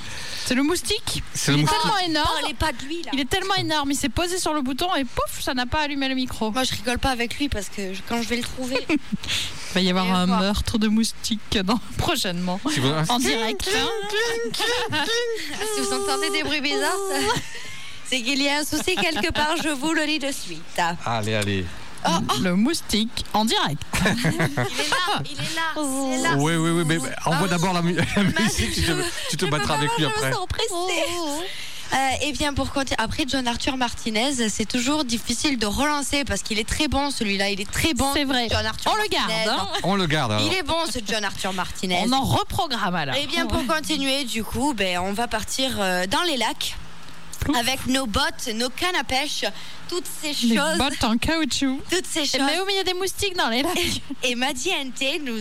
C'est le moustique C'est Il est moustique. tellement énorme. Parlez pas de lui là. Il est tellement énorme, il s'est posé sur le bouton et pouf, ça n'a pas allumé le micro. Moi je rigole pas avec lui parce que je- quand je vais le trouver. Il va y avoir Et un voir. meurtre de moustique dans, prochainement. Si vous- En direct. si vous entendez des bruits bizarres, ça- c'est qu'il y a un souci quelque part, je vous le dis de suite. Allez, allez. Le moustique en direct. Il est là, il est là. Oui, oui, oui, mais envoie d'abord la, mu- la musique, tu te, tu te Je battras avec lui je me après. sens pressée. Euh, et bien pour continuer, après John Arthur Martinez, c'est toujours difficile de relancer parce qu'il est très bon celui-là, il est très bon. C'est vrai. John Arthur On le garde, Martinez. hein. On le garde alors. Il est bon ce John Arthur Martinez. On en reprogramme alors. Et bien pour continuer, du coup, ben, on va partir euh, dans les lacs avec nos bottes, nos cannes à pêche, toutes ces Les choses. bottes en caoutchouc. Toutes ces choses. Mais mais il y a des moustiques dans les lacs. Et Maddy NT nous,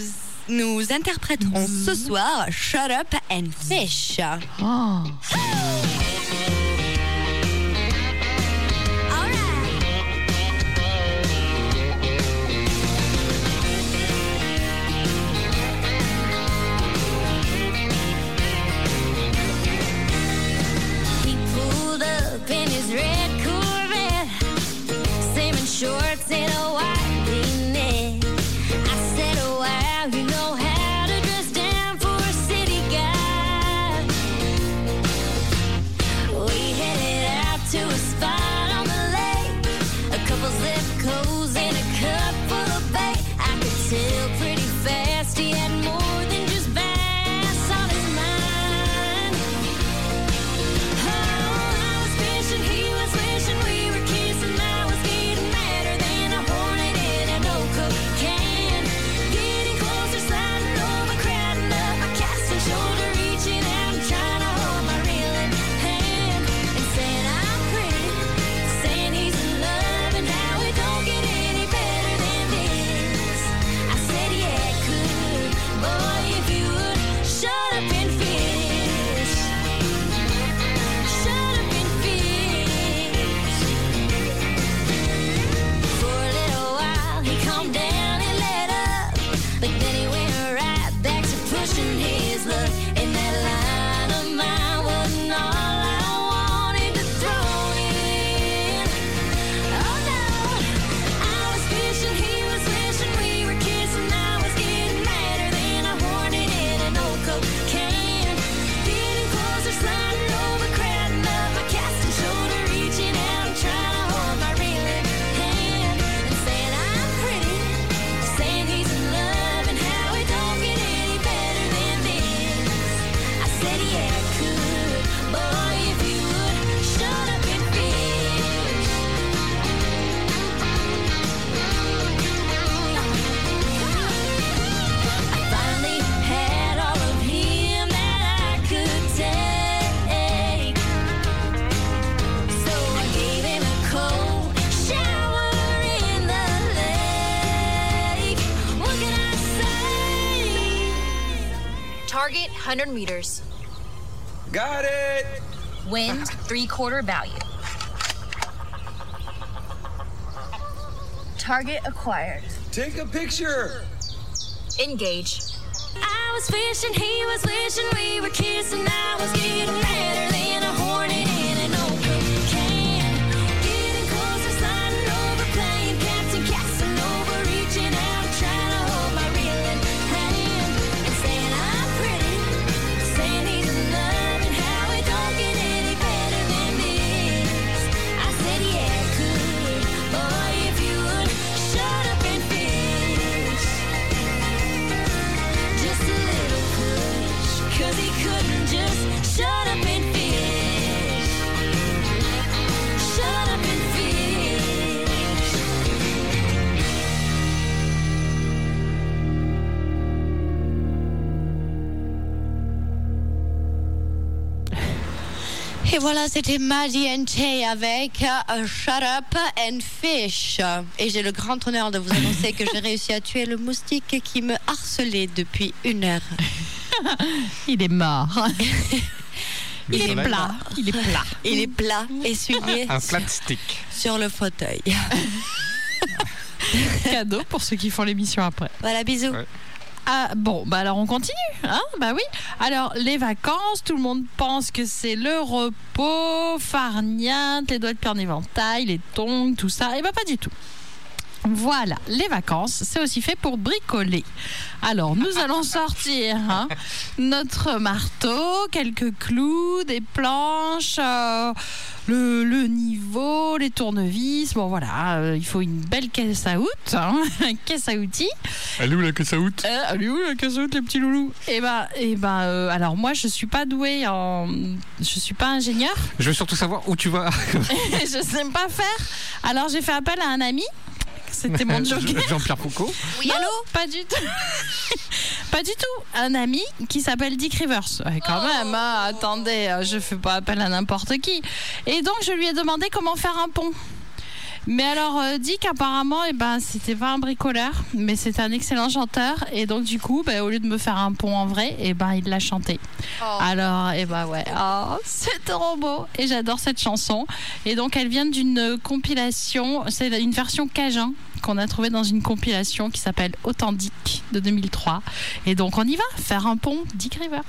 nous interpréterons ce soir Shut Up and Fish. Oh. shorts Target 100 meters. Got it! Wind three quarter value. Target acquired. Take a picture! Engage. I was fishing, he was wishing we were kissing. I was getting better Et voilà, c'était Maddie and Tay avec euh, Shut Up and Fish. Et j'ai le grand honneur de vous annoncer que j'ai réussi à tuer le moustique qui me harcelait depuis une heure. Il est mort. Il est plat. Il est plat. Il est plat, essuyé Un flat stick. sur le fauteuil. Cadeau pour ceux qui font l'émission après. Voilà, bisous. Ah, bon, bah alors on continue, hein Bah oui. Alors les vacances, tout le monde pense que c'est le repos, farniente, les doigts de pied en éventail, les tongs, tout ça. Et bah pas du tout. Voilà, les vacances, c'est aussi fait pour bricoler. Alors, nous allons sortir hein, notre marteau, quelques clous, des planches, euh, le, le niveau, les tournevis. Bon, voilà, euh, il faut une belle caisse à out, hein, caisse à outils. Elle est où la caisse à out Euh, elle est où la caisse à out, les petits loulous? Eh ben, eh ben euh, alors moi, je suis pas douée en. Je suis pas ingénieur. Je veux surtout savoir où tu vas. je sais pas faire. Alors, j'ai fait appel à un ami. C'était mon joker. Jean-Pierre Foucault. Oui, allô Pas du tout. pas du tout. Un ami qui s'appelle Dick Rivers. Ouais, quand même, hein, attendez, euh, je fais pas appel à n'importe qui. Et donc, je lui ai demandé comment faire un pont. Mais alors, euh, Dick, apparemment, eh ben, c'était pas un bricoleur, mais c'était un excellent chanteur. Et donc, du coup, ben, au lieu de me faire un pont en vrai, eh ben, il l'a chanté. Alors, eh ben ouais, oh, c'est trop beau. Et j'adore cette chanson. Et donc, elle vient d'une compilation, c'est une version cajun qu'on a trouvée dans une compilation qui s'appelle Authentique de 2003. Et donc, on y va, faire un pont, Dick Rivers.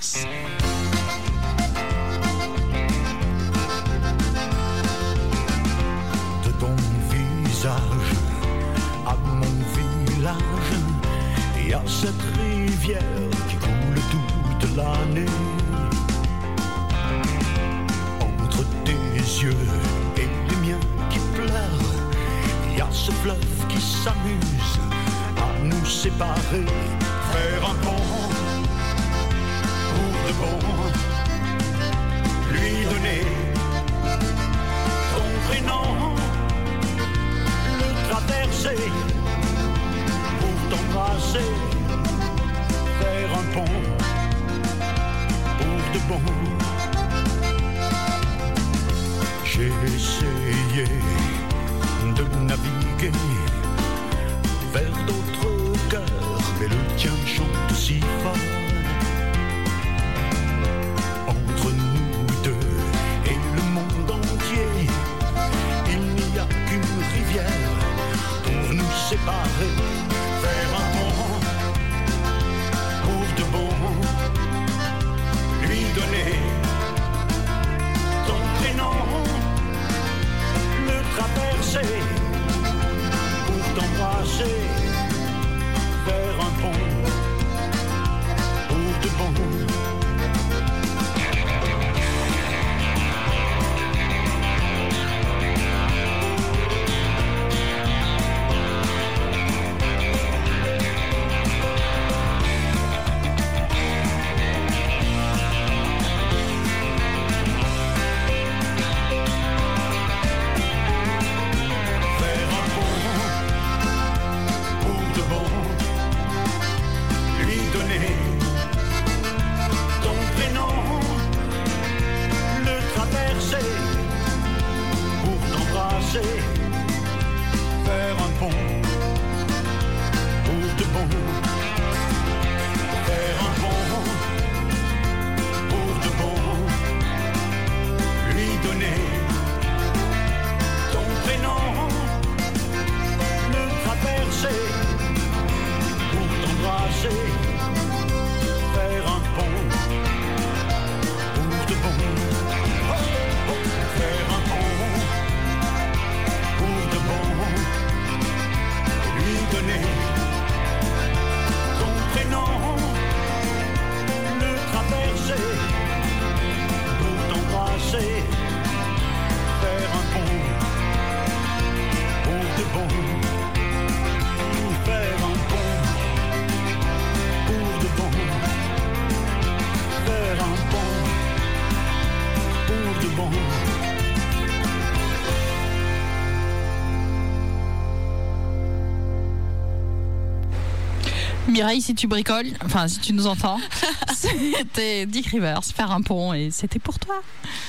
Mireille, si tu bricoles, enfin si tu nous entends, c'était Dick Rivers, faire un pont et c'était pour toi.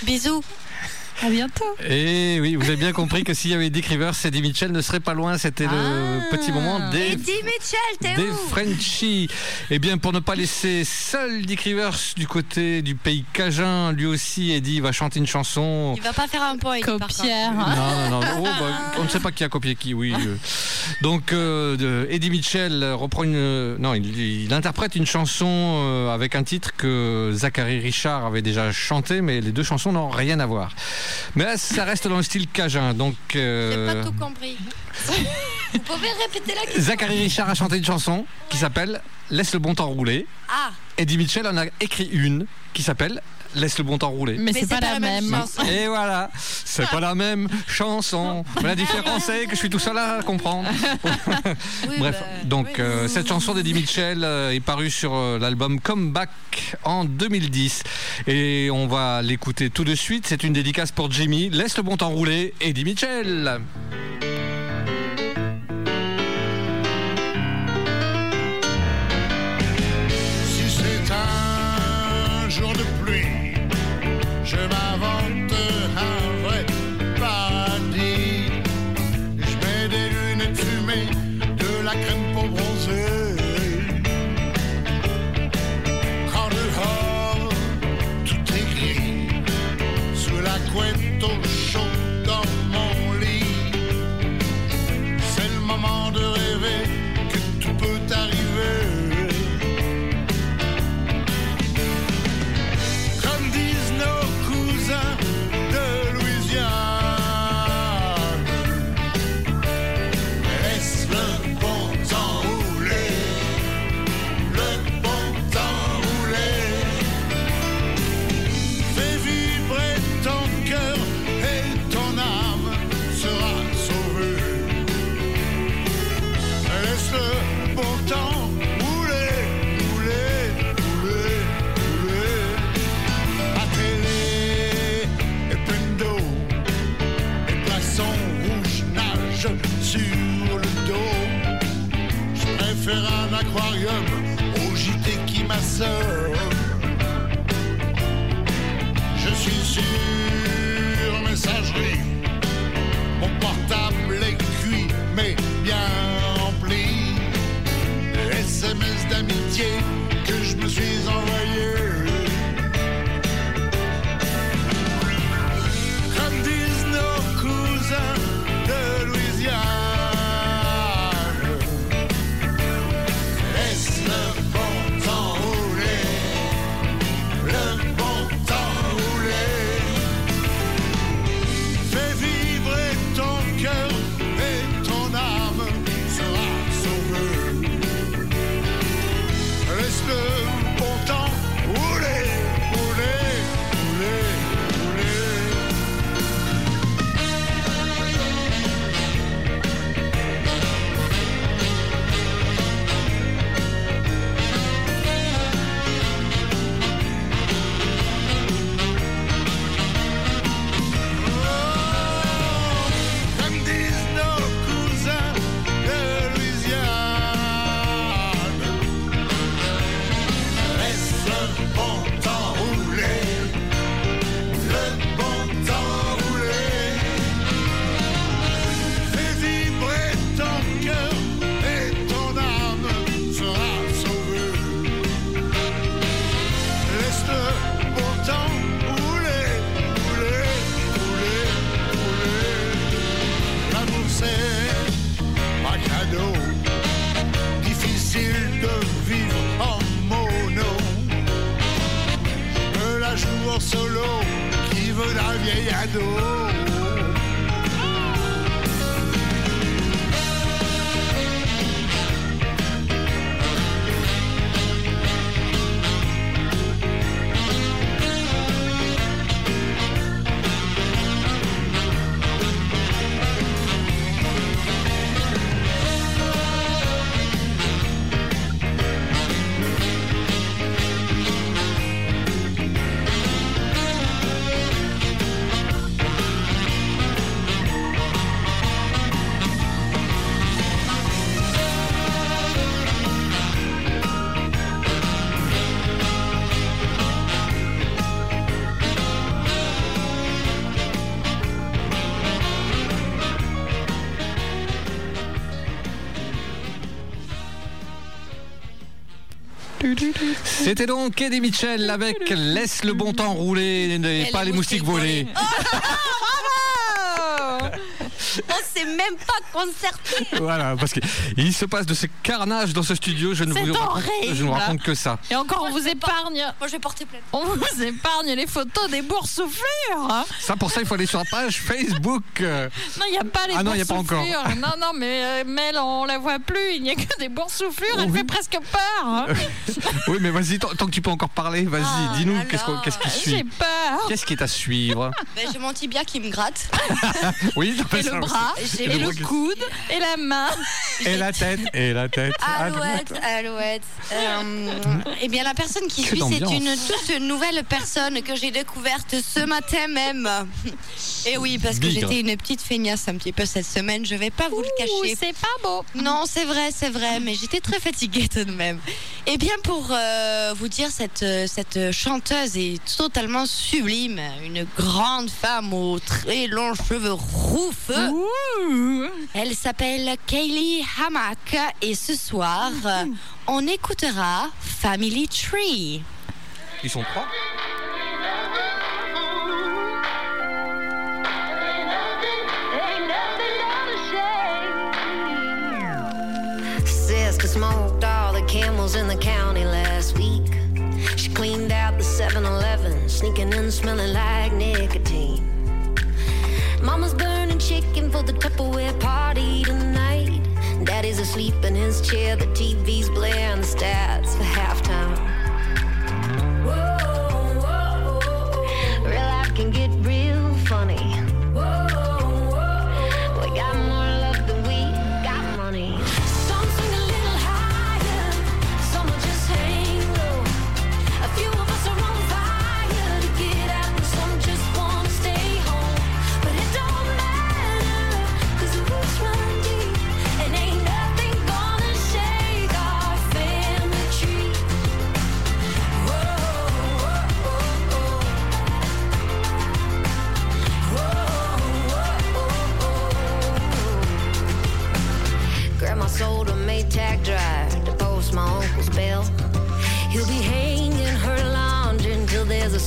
Bisous. À bientôt. Et oui, vous avez bien compris que s'il y avait Dick Rivers, Eddie Mitchell ne serait pas loin. C'était le petit moment des Eddie Mitchell, t'es des où Frenchies. Eh bien, pour ne pas laisser seul Dick Rivers du côté du pays cajun, lui aussi, Eddie va chanter une chanson. Il va pas faire un point. Copière. contre. Non, non, non. Oh, bah, on ne sait pas qui a copié qui, oui. euh. Donc, euh, Eddie Mitchell reprend une. Non, il, il interprète une chanson euh, avec un titre que Zachary Richard avait déjà chanté, mais les deux chansons n'ont rien à voir. Mais là, ça reste dans le style cajun. Donc, J'ai euh, pas tout compris. Vous pouvez répéter la question Zachary Richard a chanté une chanson qui s'appelle Laisse le bon temps rouler. Ah, Eddie Mitchell en a écrit une qui s'appelle Laisse le bon temps rouler. Mais, c'est pas, la même. chanson. Et voilà, c'est pas la même chanson. Mais la différence c'est que je suis tout seul à comprendre. oui, Bref, bah, donc oui. euh, cette chanson d'Eddie Mitchell euh, est parue sur euh, l'album Comeback en 2010 et on va l'écouter tout de suite. C'est une dédicace pour Jimmy. Laisse le bon temps rouler, Eddie Mitchell. La crème pour bronzer. Quand dehors tout est gris, sous la couette au Préfère un aquarium au JT qui m'assomme. Je suis sur messagerie, mon portable est cuit mais qui veut d'un vieil C'était donc Eddie Mitchell avec Laisse le bon temps rouler et pas les moustiques voler. On même pas concerté. Voilà, parce qu'il se passe de ces carnages dans ce studio, je ne vous raconte, horrible. je ne vous raconte que ça. Et encore, on vous épargne. Moi, je vais porter plainte. On vous épargne les photos des boursouflures. hein. Ça, pour ça, il faut aller sur la page Facebook. Non, il n'y a pas les Ah non, il y a pas encore. Non, non, mais euh, Mel, on la voit plus. Il n'y a que des boursouflures. Elle fait presque peur. hein. Oui, mais vas-y, tant, tant que tu peux encore parler, vas-y, Ah dis-nous qu'est-ce, qui J'ai suit. peur. Qu'est-ce qui est à suivre Ben, j'ai mon tibia qui me gratte. Oui, Et le bras, J'ai et le le coude, et la main. Et la tête, et la tête. Alouette, alouette. Euh, eh bien, la personne qui suit, c'est une toute nouvelle personne que j'ai découverte ce matin même. Et oui, parce que j'étais une petite feignasse un petit peu cette semaine, je vais pas vous le cacher. c'est pas beau. Non, c'est vrai, c'est vrai, mais j'étais très fatiguée tout de même. Eh bien, pour euh, vous dire, cette, cette chanteuse est totalement sublime. Une grande femme aux très longs cheveux roux feu. Ouh. Elle s'appelle Kaylee Hammack et ce soir, euh, on écoutera Family Tree. Ils sont trois smoked all the camels in the county last week. She cleaned out the 7 Eleven, sneaking in smelling like nicotine. Mama's the Tupperware party tonight. Daddy's asleep in his chair, the TV's blaring the stats for halftime. Real life can get real funny.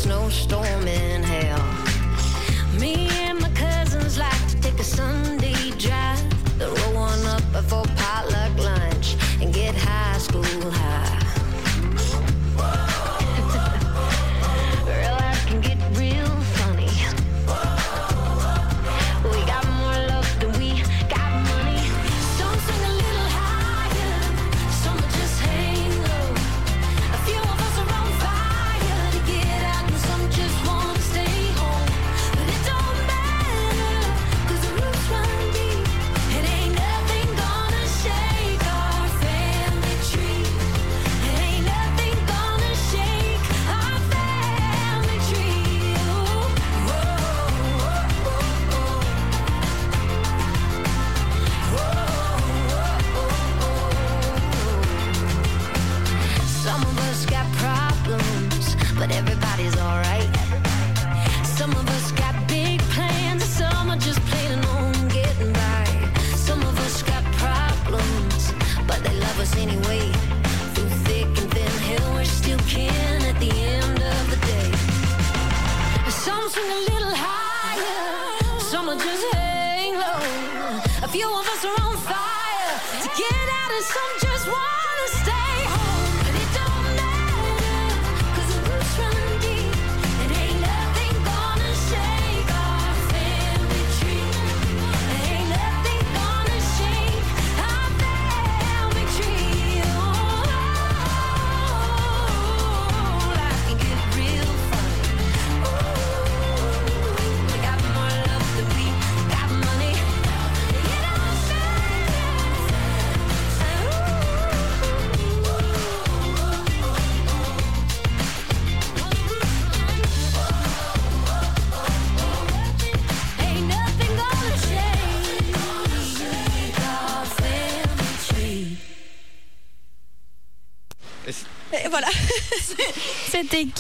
Snowstorm in hell. Me and my cousins like to take a Sunday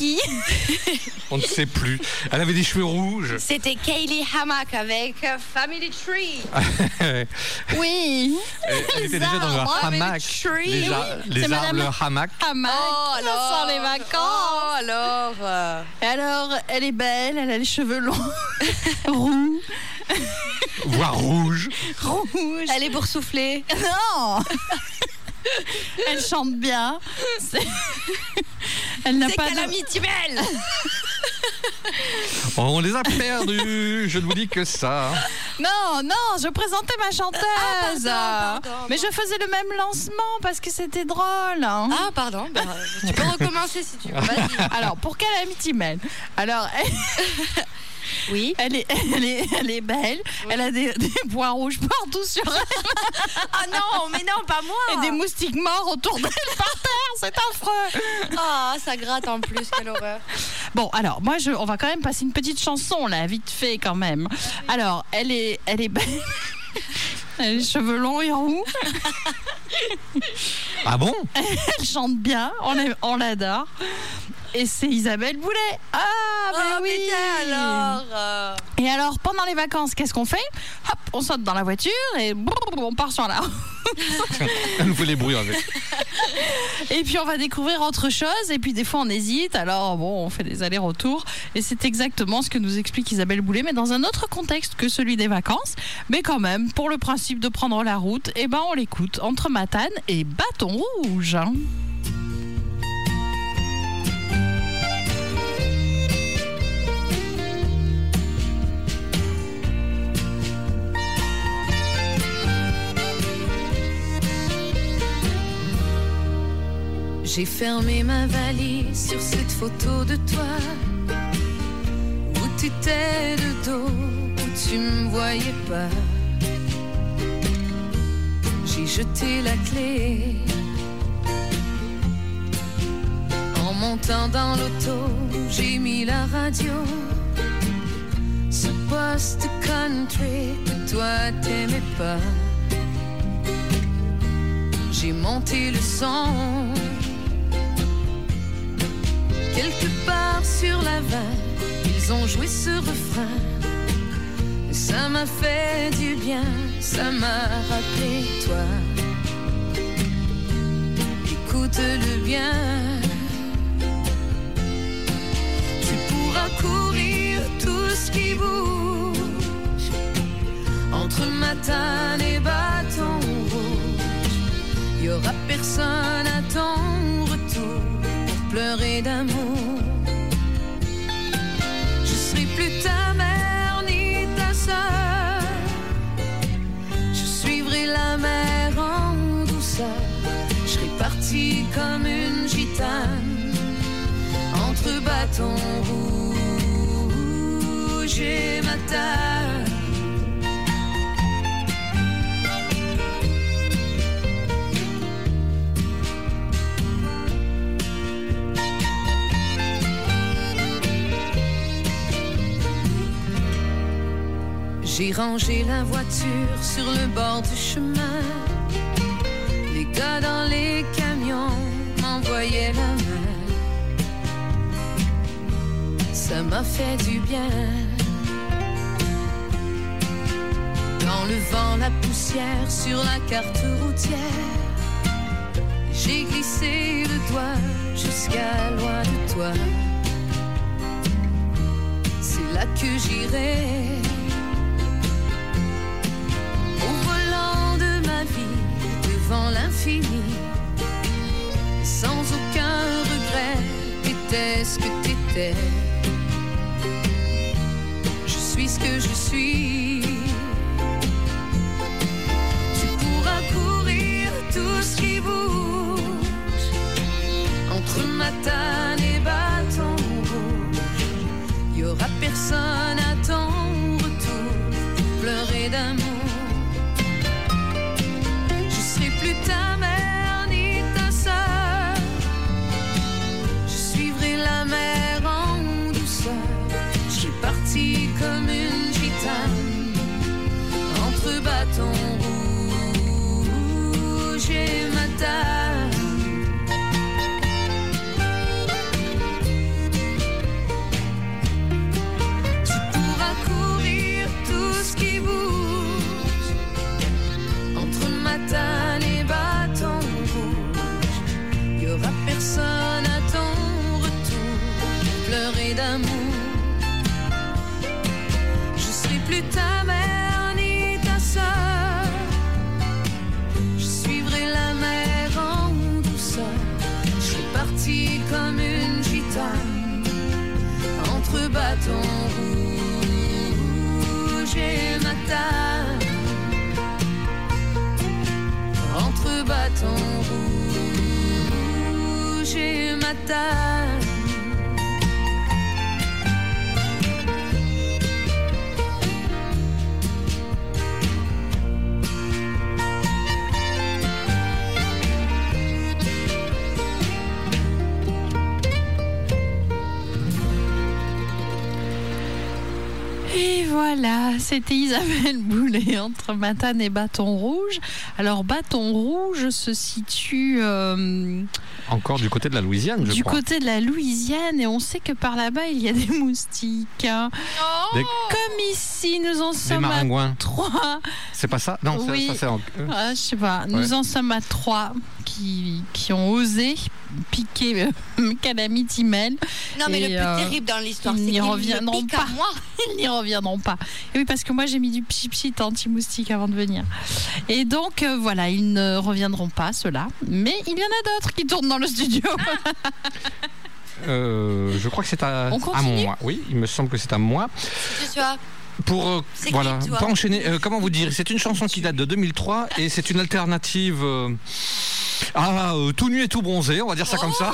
qui On ne sait plus. Elle avait des cheveux rouges. C'était Kaylee Hammack avec euh, Family Tree. Oui. elle était déjà dans le hamac. tree, Les, oui. arbres, madame- le hamac. Hamac. Oh, alors. les vacances. Oh, alors. euh, alors, elle est belle, elle a les cheveux longs, roux, Voire rouge. rouge. Elle est boursouflée. Non Elle chante bien. C'est- Elle n'a C'est pas. Calamity Bell. Oh, on les a perdus. Je ne vous dis que ça. Non, non, je présentais ma chanteuse. Ah, pardon, pardon. Mais je faisais le même lancement parce que c'était drôle. hein. Ah, pardon. ben, tu peux recommencer si tu veux. Vas-y. Alors, pour Calamity Man, alors, elle, Oui. elle est, elle, est, elle est belle, elle a des, des points rouges partout sur elle Ah non, mais non, pas moi. et des moustiques morts autour d'elle par terre, c'est affreux. Ah, ça gratte en plus, quelle horreur. Bon, alors, moi, je, on va quand même passer une petite chanson, là, vite fait, quand même. Alors, elle est, elle est belle. Elle a les cheveux longs et roux. Ah bon? Elle chante bien, on l'adore. Et c'est Isabelle Boulet. Ah, mais Oh, oui. putain, alors. euh, Et alors, pendant les vacances, qu'est-ce qu'on fait? Hop, on saute dans la voiture et brrr, on part sur la route. Elle nous fait les bruits avec. Et puis on va découvrir autre chose. Et puis des fois on hésite. Alors bon, on fait des allers-retours. Et c'est exactement ce que nous explique Isabelle Boulet, mais dans un autre contexte que celui des vacances. Mais quand même, pour le principe de prendre la route, eh ben on l'écoute entre Matane et Bâton Rouge. J'ai fermé ma valise sur cette photo de toi. Où tu étais de dos, où tu me voyais pas. J'ai jeté la clé. En montant dans l'auto, j'ai mis la radio. Ce poste country que toi t'aimais pas. J'ai monté le son Quelque part sur la vanne, ils ont joué ce refrain. Ça m'a fait du bien, ça m'a rappelé toi. Écoute-le bien. Tu pourras courir tout ce qui bouge entre matane et bâton rouge. Y aura personne à ton pleurer d'amour. Je serai plus ta mère ni ta sœur. Je suivrai la mer en douceur. Je serai partie comme une gitane entre bâton rouge et matane. J'ai rangé la voiture sur le bord du chemin. Les gars dans les camions m'envoyaient la main. Ça m'a fait du bien. Dans le vent, la poussière sur la carte routière. J'ai glissé le doigt jusqu'à loin de toi. C'est là que j'irai. L'infini, sans aucun regret, t'étais ce que t'étais? Je suis ce que je suis. Tu pourras courir tout ce qui bouge entre matane et bâton rouge. Y aura personne et voilà, c'était Isabelle Boulet entre Matane et Bâton Rouge. Alors, Bâton Rouge se situe euh, Encore du côté de la Louisiane, je du crois. côté de la Louisiane et on sait que par là-bas, il y a des moustiques. hein. Des- Comme ici, nous en Des sommes à trois. C'est pas ça? Non, ça- Oui. ça c'est en- euh, Ah, je sais pas, nous Ouais. en sommes à trois qui, qui ont osé piquer euh, Calamity Mel. Non, mais Et, le plus euh, terrible dans l'histoire, ils c'est n'y qu'ils me reviendront pas. moi. Ils n'y reviendront pas. Et oui, parce que moi j'ai mis du pchit anti-moustique avant de venir. Et donc euh, voilà, ils ne reviendront pas, ceux-là. Mais il y en a d'autres qui tournent dans le studio. euh, je crois que c'est à, moi. Oui, il me semble que c'est à moi. Tu Pour euh, voilà, pas enchaîner. euh, comment vous dire C'est une chanson qui date de 2003 et c'est une alternative. euh, ah, euh, tout nu et tout bronzé, on va dire ça comme ça.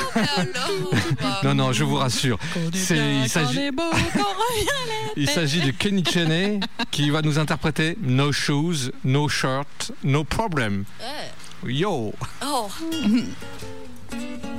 non, non, je vous rassure. C'est- il s'agit. Il s'agit de Kenny Cheney qui va nous interpréter No Shoes, No Shirt, No Problem. Yo Oh.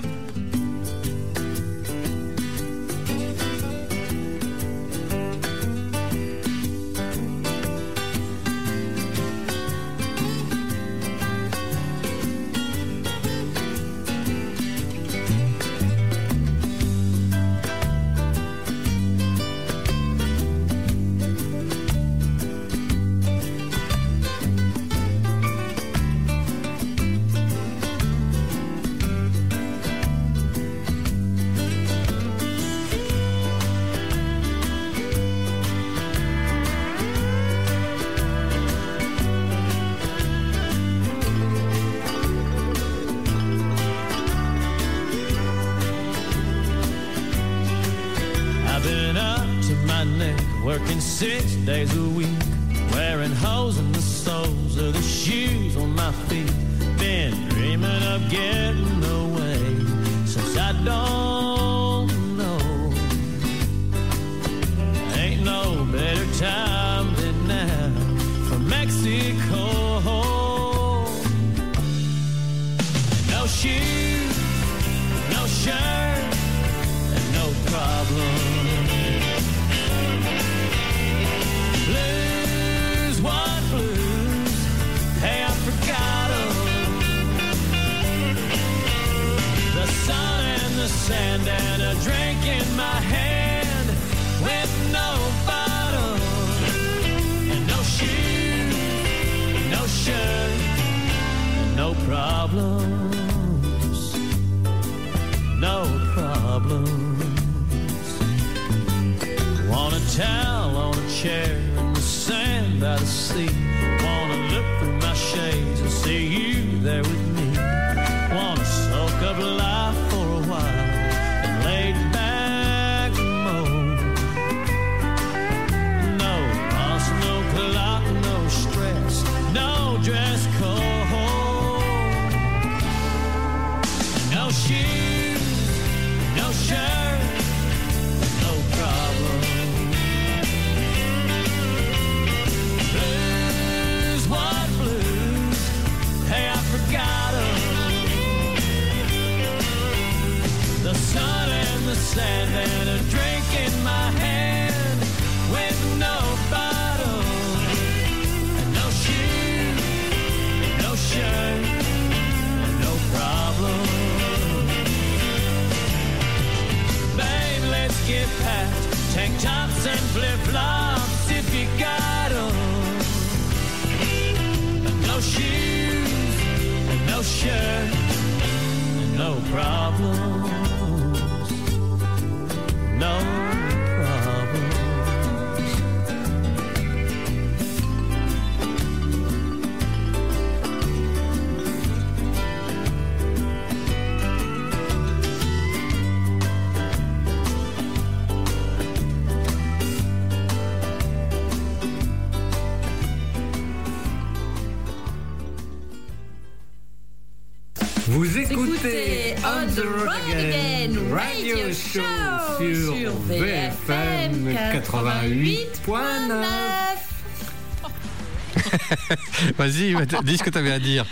Vas-y, dis ce que tu avais à dire.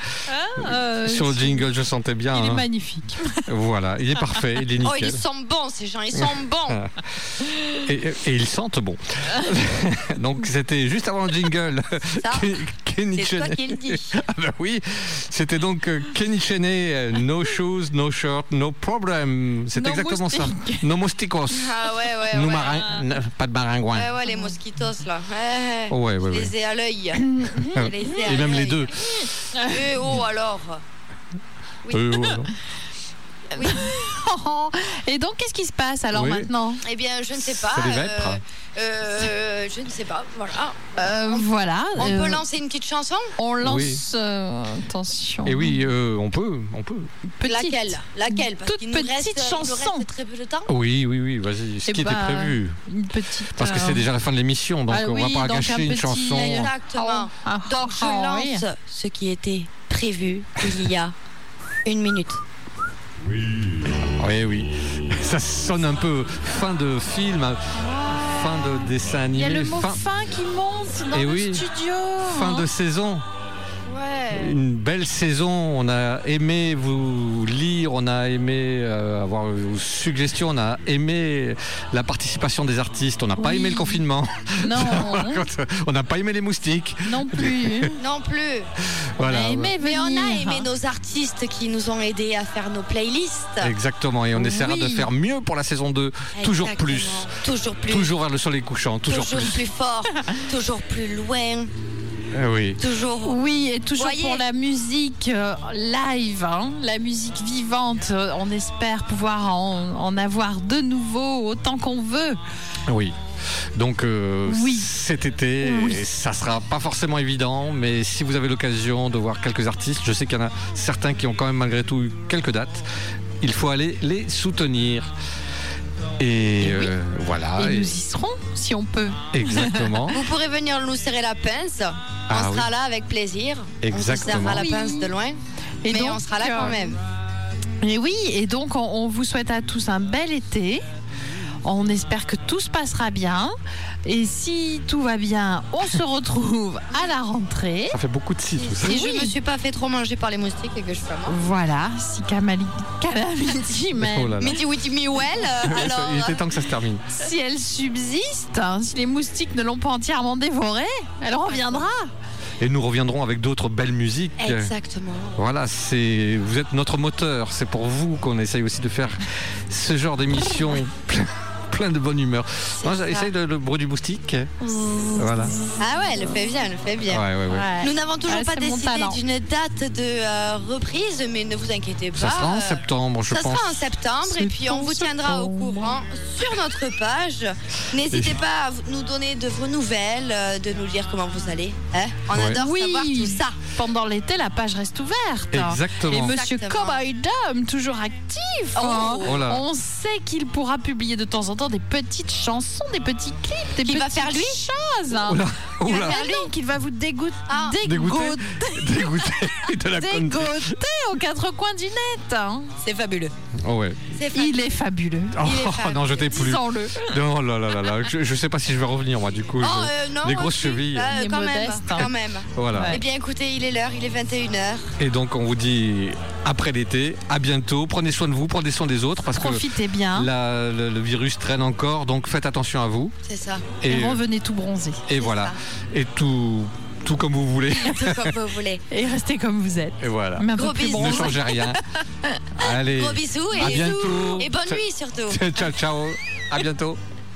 euh, Sur le jingle, je sentais bien. Il est hein. magnifique. Voilà, il est parfait, il est Oh, nickel. ils sont bons, ces gens, ils sont bons. Et, et ils sentent bon. Donc c'était juste avant le jingle. Ça, Ke- Kenny c'est toi qui le dis. Ah bah oui, c'était donc euh, Kenny Cheney, euh, no shoes, no shirt, no problem. C'est No exactement ça. moustiques. No mosticos. Ah ouais, ouais, No ouais. marin- n- pas de maringouin. Ouais, ouais, les mosquitos là. Ouais, Ouais, ouais, Je ouais. les ai à l'œil. Et même les deux. Eh oh alors? Euh, ouais. Oui. Et donc, qu'est-ce qui se passe alors Oui. maintenant? Eh bien, je ne sais pas. Ça euh, euh, je ne sais pas. Voilà. Euh, Voilà. On euh, peut lancer une petite chanson? On lance. Oui. euh, attention. Et oui, euh, on peut, on peut. Petite. Laquelle? Laquelle? Parce Toute petite reste, il nous chanson. reste très peu de temps. Oui, oui, oui, vas-y. Ce Eh qui était ben, prévu. Une petite. Parce que c'est déjà la fin de l'émission, donc ah on oui, va pas donc un gâcher une petit- chanson. Exactement. Ah, Donc je ah, lance oui. ce qui était prévu il y a une minute. Oui, oui. Ça sonne un peu fin de film, fin de dessin Il y animé, a le mot fin, fin qui monte dans Eh le oui. studio. fin de saison. Ouais. Une belle saison. On a aimé vous lire, on a aimé euh, avoir vos suggestions, on a aimé la participation des artistes. On n'a pas aimé le confinement. Non, contre, on n'a pas aimé les moustiques. non plus. Non plus. Voilà. On a aimé Mais on a venir. aimé nos artistes qui nous ont aidés à faire nos playlists. Exactement. Et on essaiera Oui. de faire mieux pour la saison 2. Toujours plus. Toujours plus. Toujours vers le soleil couchant. Toujours, Toujours plus. plus fort. toujours plus loin. Eh oui. Toujours. Oui, et toujours Voyez. pour la musique euh, live, hein, la musique vivante. euh, On espère pouvoir en, en avoir de nouveau autant qu'on veut. Oui. Donc euh, Oui. cet été, Oui. ça sera pas forcément évident, mais si vous avez l'occasion de voir quelques artistes, je sais qu'il y en a certains qui ont quand même malgré tout eu quelques dates, il faut aller les soutenir. Et, Et oui. euh, voilà. et et- nous y serons si on peut. exactement. Vous pourrez venir nous serrer la pince. Ah on sera oui. là avec plaisir. On Exactement. vous serra la Oui. pince de loin. Et mais donc, on sera là quand euh, même. Et oui, et donc on, on vous souhaite à tous un bel été. On espère que tout se passera bien. Et si tout va bien, on se retrouve à la rentrée. Ça fait beaucoup de si tout ça. Si oui. je me suis pas fait trop manger par les moustiques et que je suis pas morte. Voilà, si Kamali, Calamity, mais Oh là là. Midi Witty Me Well, euh, alors. Il était temps que ça se termine. si elle subsiste, hein, si les moustiques ne l'ont pas entièrement dévorée, elle reviendra. Et nous reviendrons avec d'autres belles musiques. Exactement. Voilà, c'est vous êtes notre moteur. C'est pour vous qu'on essaye aussi de faire ce genre d'émission plein, de bonne humeur. Moi, ça. j'essaye le, le bruit du moustique. Voilà. Ah ouais, elle le fait bien, elle le fait bien. Ouais, ouais, ouais. Nous n'avons toujours Ouais, pas décidé d'une date de euh, reprise, mais ne vous inquiétez pas. Ça sera en euh, septembre, je ça pense. sera en septembre et puis on vous tiendra au courant sur notre page. N'hésitez pas à nous donner de vos nouvelles, euh, de nous dire comment vous allez. hein. on Ouais. adore Oui. savoir tout ça. Pendant l'été, la page reste ouverte. Exactement. Et Monsieur. Cowboy Dom, toujours actif. Oh. hein. Oh. On sait qu'il pourra publier de temps en temps des petites chansons, des petits clips, des petites va faire lui choses. Oh Il va faire non, qu'il va vous dégoûter, Ah. Dégoûter, dégoûté de la connerie. dégoûter aux quatre coins du net. hein. C'est fabuleux. Oh ouais. Il est fabuleux. Oh, Il est fabuleux. non, je t'ai plus. Disons-le. Non, là, là, là, là. Je, je sais pas si je vais revenir, moi, du coup. Oh, je- euh, non, les grosses aussi. chevilles. Bah, Il est quand même, modeste, hein. quand même. Voilà. Eh bien, écoutez, il est l'heure, il est 21h. Et donc, on vous dit après l'été, à bientôt. Prenez soin de vous, prenez soin des autres, parce que Profitez bien. la- le, le virus traîne encore. Donc, faites attention à vous. C'est ça. Et revenez tout bronzé. Et voilà. Et tout, tout comme vous voulez. Tout comme vous voulez. Et restez comme vous êtes. Et voilà. Mais un Gros peu plus bisous. Ne changez rien. Allez. Gros bisous et, À bientôt. et bonne nuit surtout. Ciao, ciao. À bientôt.